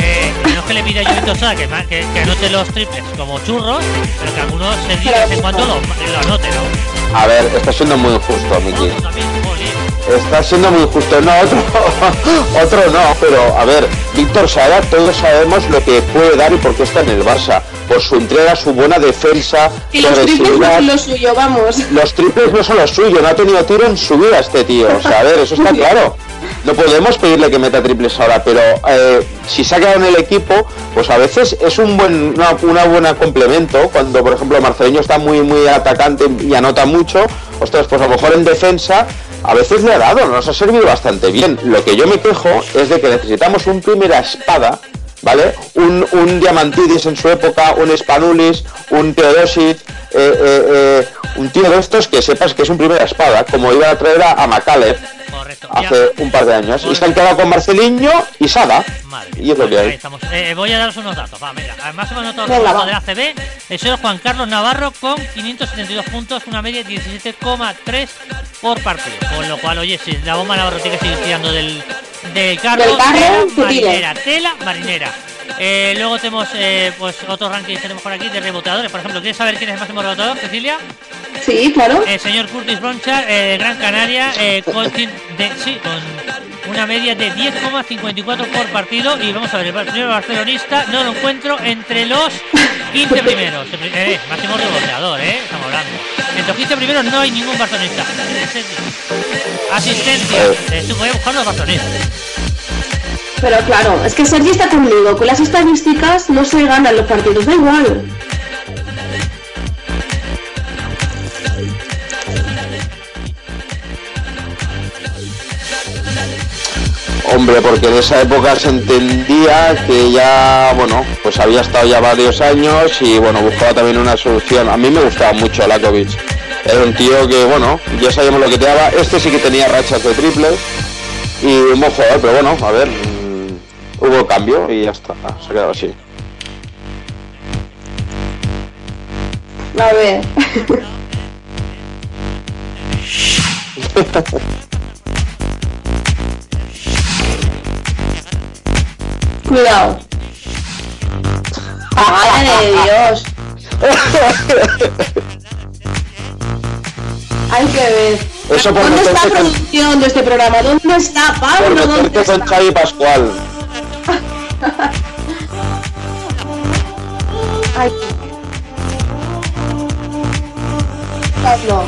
Eh, no es que le pida yo a Víctor Sada que, que, que anote los triples como churros, pero que algunos se de vez en cuando lo, lo anote, ¿no? A ver, está siendo muy injusto, Miki. Está siendo muy injusto. No, otro, otro no, pero a ver, Víctor Sara, todos sabemos lo que puede dar y por qué está en el Barça. Por su entrega, su buena defensa, los triples no son lo suyo, vamos. Los triples no son los suyos, no ha tenido tiro en su vida este tío. O sea, a ver, eso está claro. No podemos pedirle que meta triples ahora, pero eh, si se ha quedado en el equipo, pues a veces es un buen, una, buena complemento. Cuando, por ejemplo, Marcelinho está muy, muy atacante y anota mucho, ostras, pues a lo mejor en defensa a veces le ha dado, nos ha servido bastante bien. Lo que yo me quejo es de que necesitamos un primera espada ¿vale? Un, un Diamantidis en su época, un Spanulis, un Teodosit, eh, eh, eh, un tío de estos que sepas que es un primera espada, como iba a traer a, Macaleb hace un par de años. Y se han quedado con Marceliño y Sada. Madre Y es lo que ahí hay. estamos. Eh, voy a daros unos datos. Va, mira. Además hemos notado Venga, el señor Juan Carlos Navarro con 572 puntos, una media de 17,3 por partido. Con lo cual, oye, si la bomba Navarro tiene que seguir tirando del, del carro, Del tire. marinera, tela marinera. Eh, luego tenemos eh, pues otros rankings tenemos por aquí de reboteadores. Por ejemplo, ¿quieres saber quién es el máximo reboteador, Cecilia? Sí, claro. El señor Curtis Bronchar, eh, de Gran Canaria, eh, con, de, sí, con una media de 10,54 por partido. Y vamos a ver, el primer barcelonista no lo encuentro entre los 15 primeros. Eh, máximo reboteador, ¿eh? Estamos hablando. Entre los 15 primeros no hay ningún barcelonista. Asistencia. Eh, tú voy a buscar los barcelonistas. Pero claro, es que Sergi está conmigo. Con las estadísticas no se ganan los partidos, da igual. Hombre, porque en esa época se entendía que ya, bueno, pues había estado ya varios años y bueno, buscaba también una solución. A mí me gustaba mucho Lakovic. Era un tío que, bueno, ya sabíamos lo que te daba. Este sí que tenía rachas de triples y un buen pero bueno, a ver, hubo cambio y ya está, se ha quedado así. A ver. Cuidado. ¡Madre de Dios! Hay que ver. Eso por ¿Dónde está con- producción de este programa? ¿Dónde está Por Pablo? ¿Dónde meterte con está? Xavi Pascual. Ay. Pablo.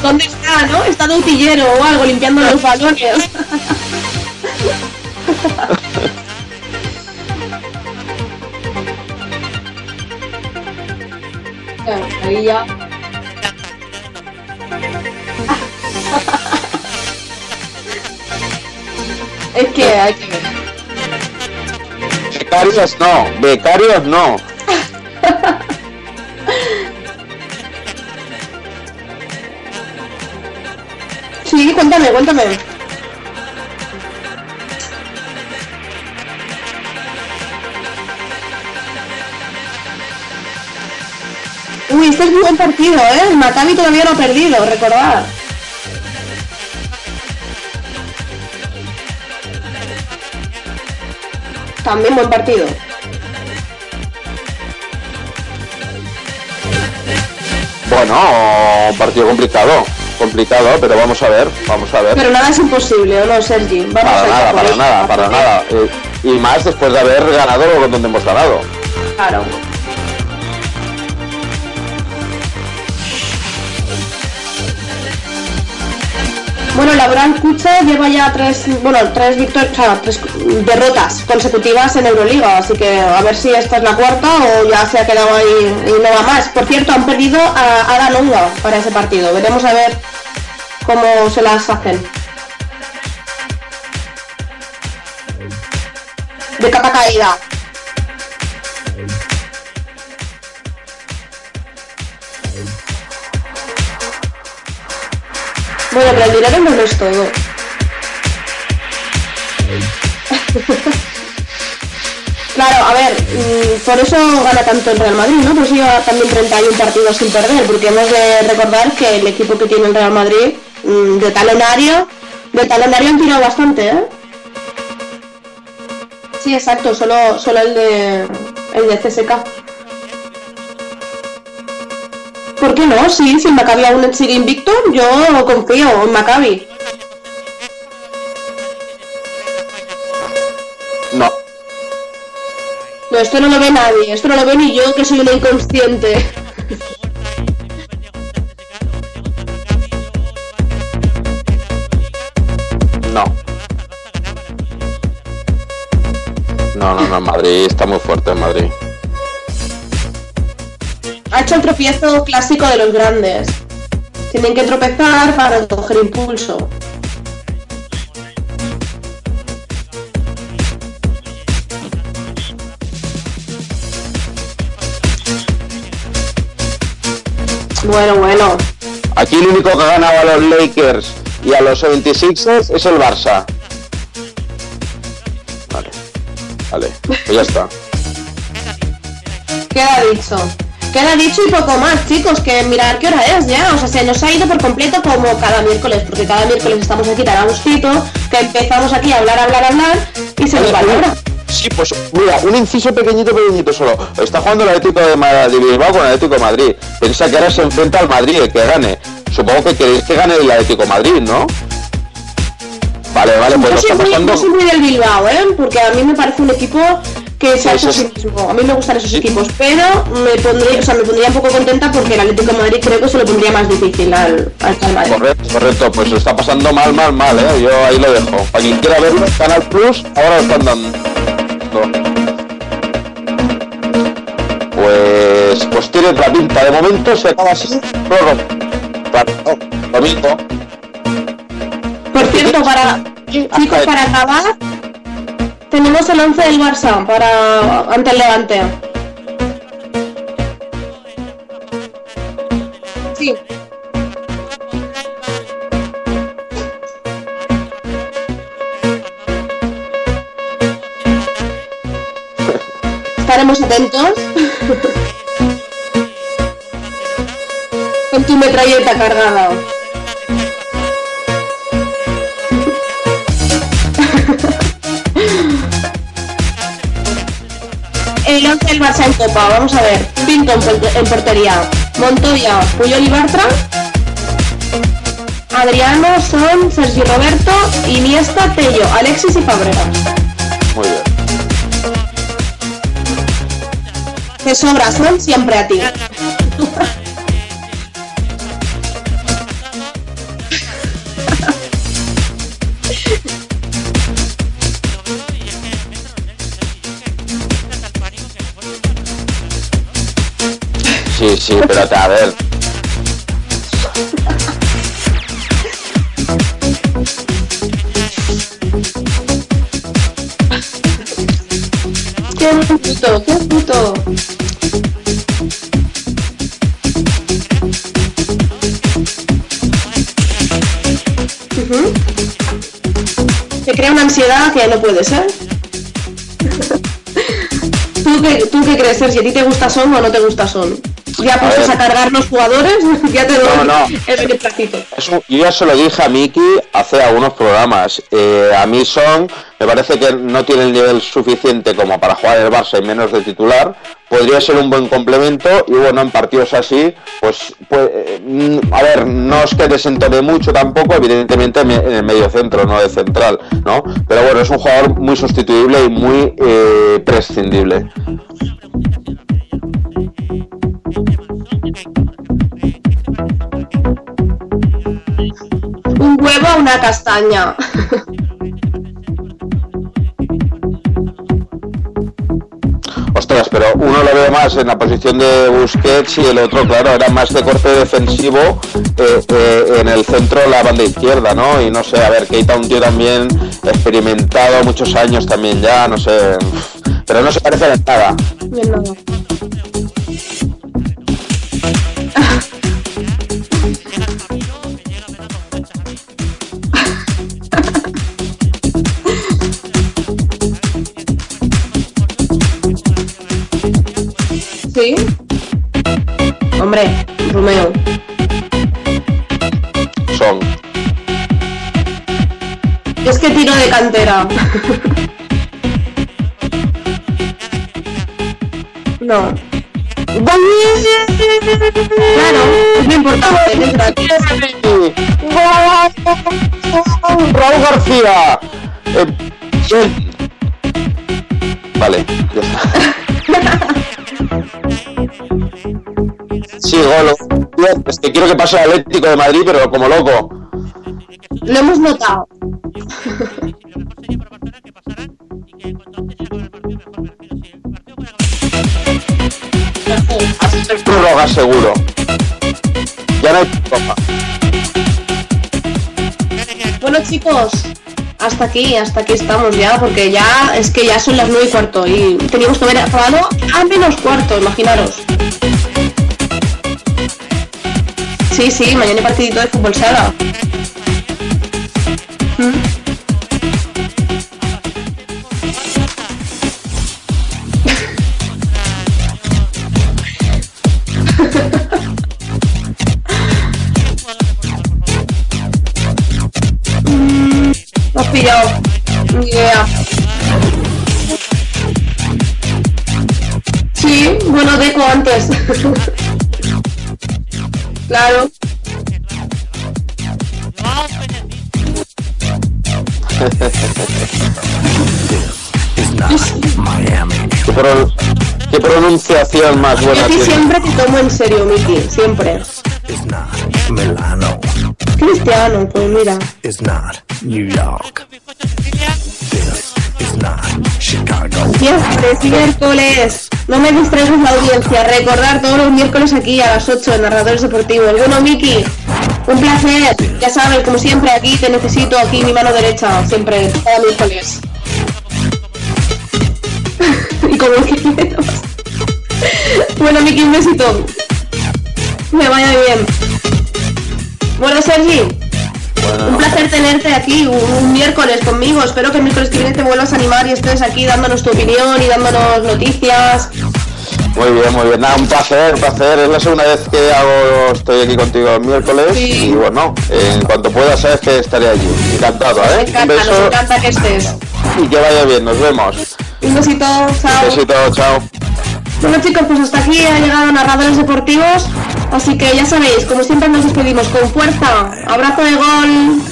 ¿Dónde está, no? Está de utillero o algo limpiando los balones. Es que hay que ver. Becarios no, becarios no. Sí, cuéntame, cuéntame. Muy buen partido, ¿eh? El Maccabi todavía no ha perdido, recordad. También buen partido. Bueno, partido complicado, complicado, pero vamos a ver, vamos a ver. Pero nada es imposible, ¿o no, Sergi? Vamos Para a nada, para nada, para nada. Eh, Y más después de haber ganado lo donde hemos ganado. Claro. Bueno, Laboral Kucha lleva ya tres, bueno, tres victorias, o sea, tres derrotas consecutivas en Euroliga, así que a ver si esta es la cuarta o ya se ha quedado ahí y no va más. Por cierto, han perdido a Ada Longa para ese partido. Veremos a ver cómo se las hacen. De capa caída. Bueno, pero el dinero no lo es todo. Claro, a ver, mm, por eso gana tanto el Real Madrid, ¿no? Por eso lleva también 31 partidos sin perder, porque hemos de recordar que el equipo que tiene el Real Madrid, mm, de talonario, de talonario han tirado bastante, ¿eh? Sí, exacto, solo, solo el de el de CSK. ¿Por qué no? Sí, si el Maccabi aún sigue invicto, yo confío en Maccabi. No, No, esto no lo ve nadie, esto no lo ve ni yo que soy una inconsciente. no. No, no, no, Madrid está muy fuerte en Madrid. Ha hecho el tropiezo clásico de los grandes. Tienen que tropezar para coger impulso. Bueno, bueno. Aquí el único que ha ganado a los Lakers y a los 76ers es el Barça. Vale, vale, pues ya está. Queda dicho. Queda dicho y poco más, chicos, que mirar qué hora es ya. O sea, se nos ha ido por completo como cada miércoles, porque cada miércoles estamos aquí tan a gustito, que empezamos aquí a hablar, hablar, hablar, y se nos va la hora. Sí, pues mira, un inciso pequeñito, pequeñito solo. Está jugando el Atlético de, Ma- de Bilbao con el Atlético de Madrid. Piensa que ahora se enfrenta al Madrid, el que gane. Supongo que queréis que gane el Atlético de Madrid, ¿no? Vale, vale, pues Yo lo está muy, pasando. yo soy muy del Bilbao, ¿eh? Porque a mí me parece un equipo que se Sí, hace a sí, mismo. A mí me gustan esos equipos, pero me pondría, o sea, me pondría un poco contenta porque el Atlético de Madrid creo que se lo pondría más difícil al, al Madrid. Correcto, correcto, pues lo está pasando mal, mal, mal, ¿eh? Yo ahí lo dejo. Para quien quiera verlo, Canal Plus, ahora lo están dando. Pues, pues tiene la pinta. De momento se acaba así. No, lo mismo. Por cierto, para chicos, para acabar, tenemos el 11 del Barça para ante el Levante. Sí. Estaremos atentos. Con tu metralleta cargada. Barça en Copa, vamos a ver. Pinto en, por- en portería. Montoya, Puyol y Bartra. Adriano, Son, Sergio Roberto, Iniesta, Tello, Alexis y Fabregas. Muy bien. Te sobra, Son, siempre a ti. Sí, espérate, a ver. Qué puto, qué puto. Te crea una ansiedad que no puede ser. ¿Tú qué, ¿Tú qué crees, Sergio? ¿A ti te gusta Son o no te gusta Son? Ya puestos a, ver. cargar los jugadores, ya te doy No, no. el beneplácito. Eso, yo ya se lo dije a Miki hace algunos programas. Eh, a mí son, me parece que no tiene el nivel suficiente como para jugar el Barça y menos de titular. Podría ser un buen complemento y bueno, en partidos así, pues, pues eh, a ver, no es que desentone mucho tampoco, evidentemente en el medio centro, no de central, ¿no? Pero bueno, es un jugador muy sustituible y muy eh, prescindible. Un huevo a una castaña. Ostras, pero uno lo veo más en la posición de Busquets y el otro, claro, era más de corte defensivo eh, eh, en el centro, la banda izquierda, ¿no? Y no sé, a ver, Keita un tío también experimentado muchos años también ya, no sé, pero no se parece a nada. Bien, nada. Hombre, Romeo. Son. Es que tiro de cantera. No. Claro, es lo importante. Raúl García. Eh. Vale, ya está. Sí, golo. Es que quiero que pase el Atlético de Madrid, pero como loco. Lo hemos notado. Seguro. Ya no hay. Bueno chicos, hasta aquí, hasta aquí estamos ya, porque ya es que ya son las nueve y cuarto y teníamos que haber acabado a menos cuarto, imaginaros. Sí, sí, mañana hay partidito de fútbol sala. ¿Mm? Pronunciación más Yo buena tiene? siempre te tomo en serio, Miki, siempre. It's not Milano. Cristiano, pues mira. It's not New York. This is not Chicago. Miércoles, miércoles. No me distraigas la audiencia. Recordar todos los miércoles aquí a las 8 en Narradores Deportivos. Bueno, Miki, un placer. Ya sabes, como siempre, aquí te necesito, aquí mi mano derecha, siempre, cada miércoles. y como quieras. Bueno, Miki, un besito. Me vaya bien. Bueno, Sergi, un Bueno, placer tenerte aquí un, un miércoles conmigo. Espero que el miércoles que viene te vuelvas a animar y estés aquí dándonos tu opinión y dándonos noticias. muy bien, muy bien. Nada, un placer, un placer. Es la segunda vez que hago, estoy aquí contigo el miércoles. Sí. Y bueno, en cuanto pueda, sabes que estaré allí. Encantado, ¿eh? Un encanta, nos beso encanta que estés. y que vaya bien. Nos vemos. Un besito, chao. Besito, chao. Bueno chicos, pues hasta aquí ha llegado Narradores Deportivos. Así que ya sabéis, como siempre nos despedimos con fuerza. Abrazo de gol.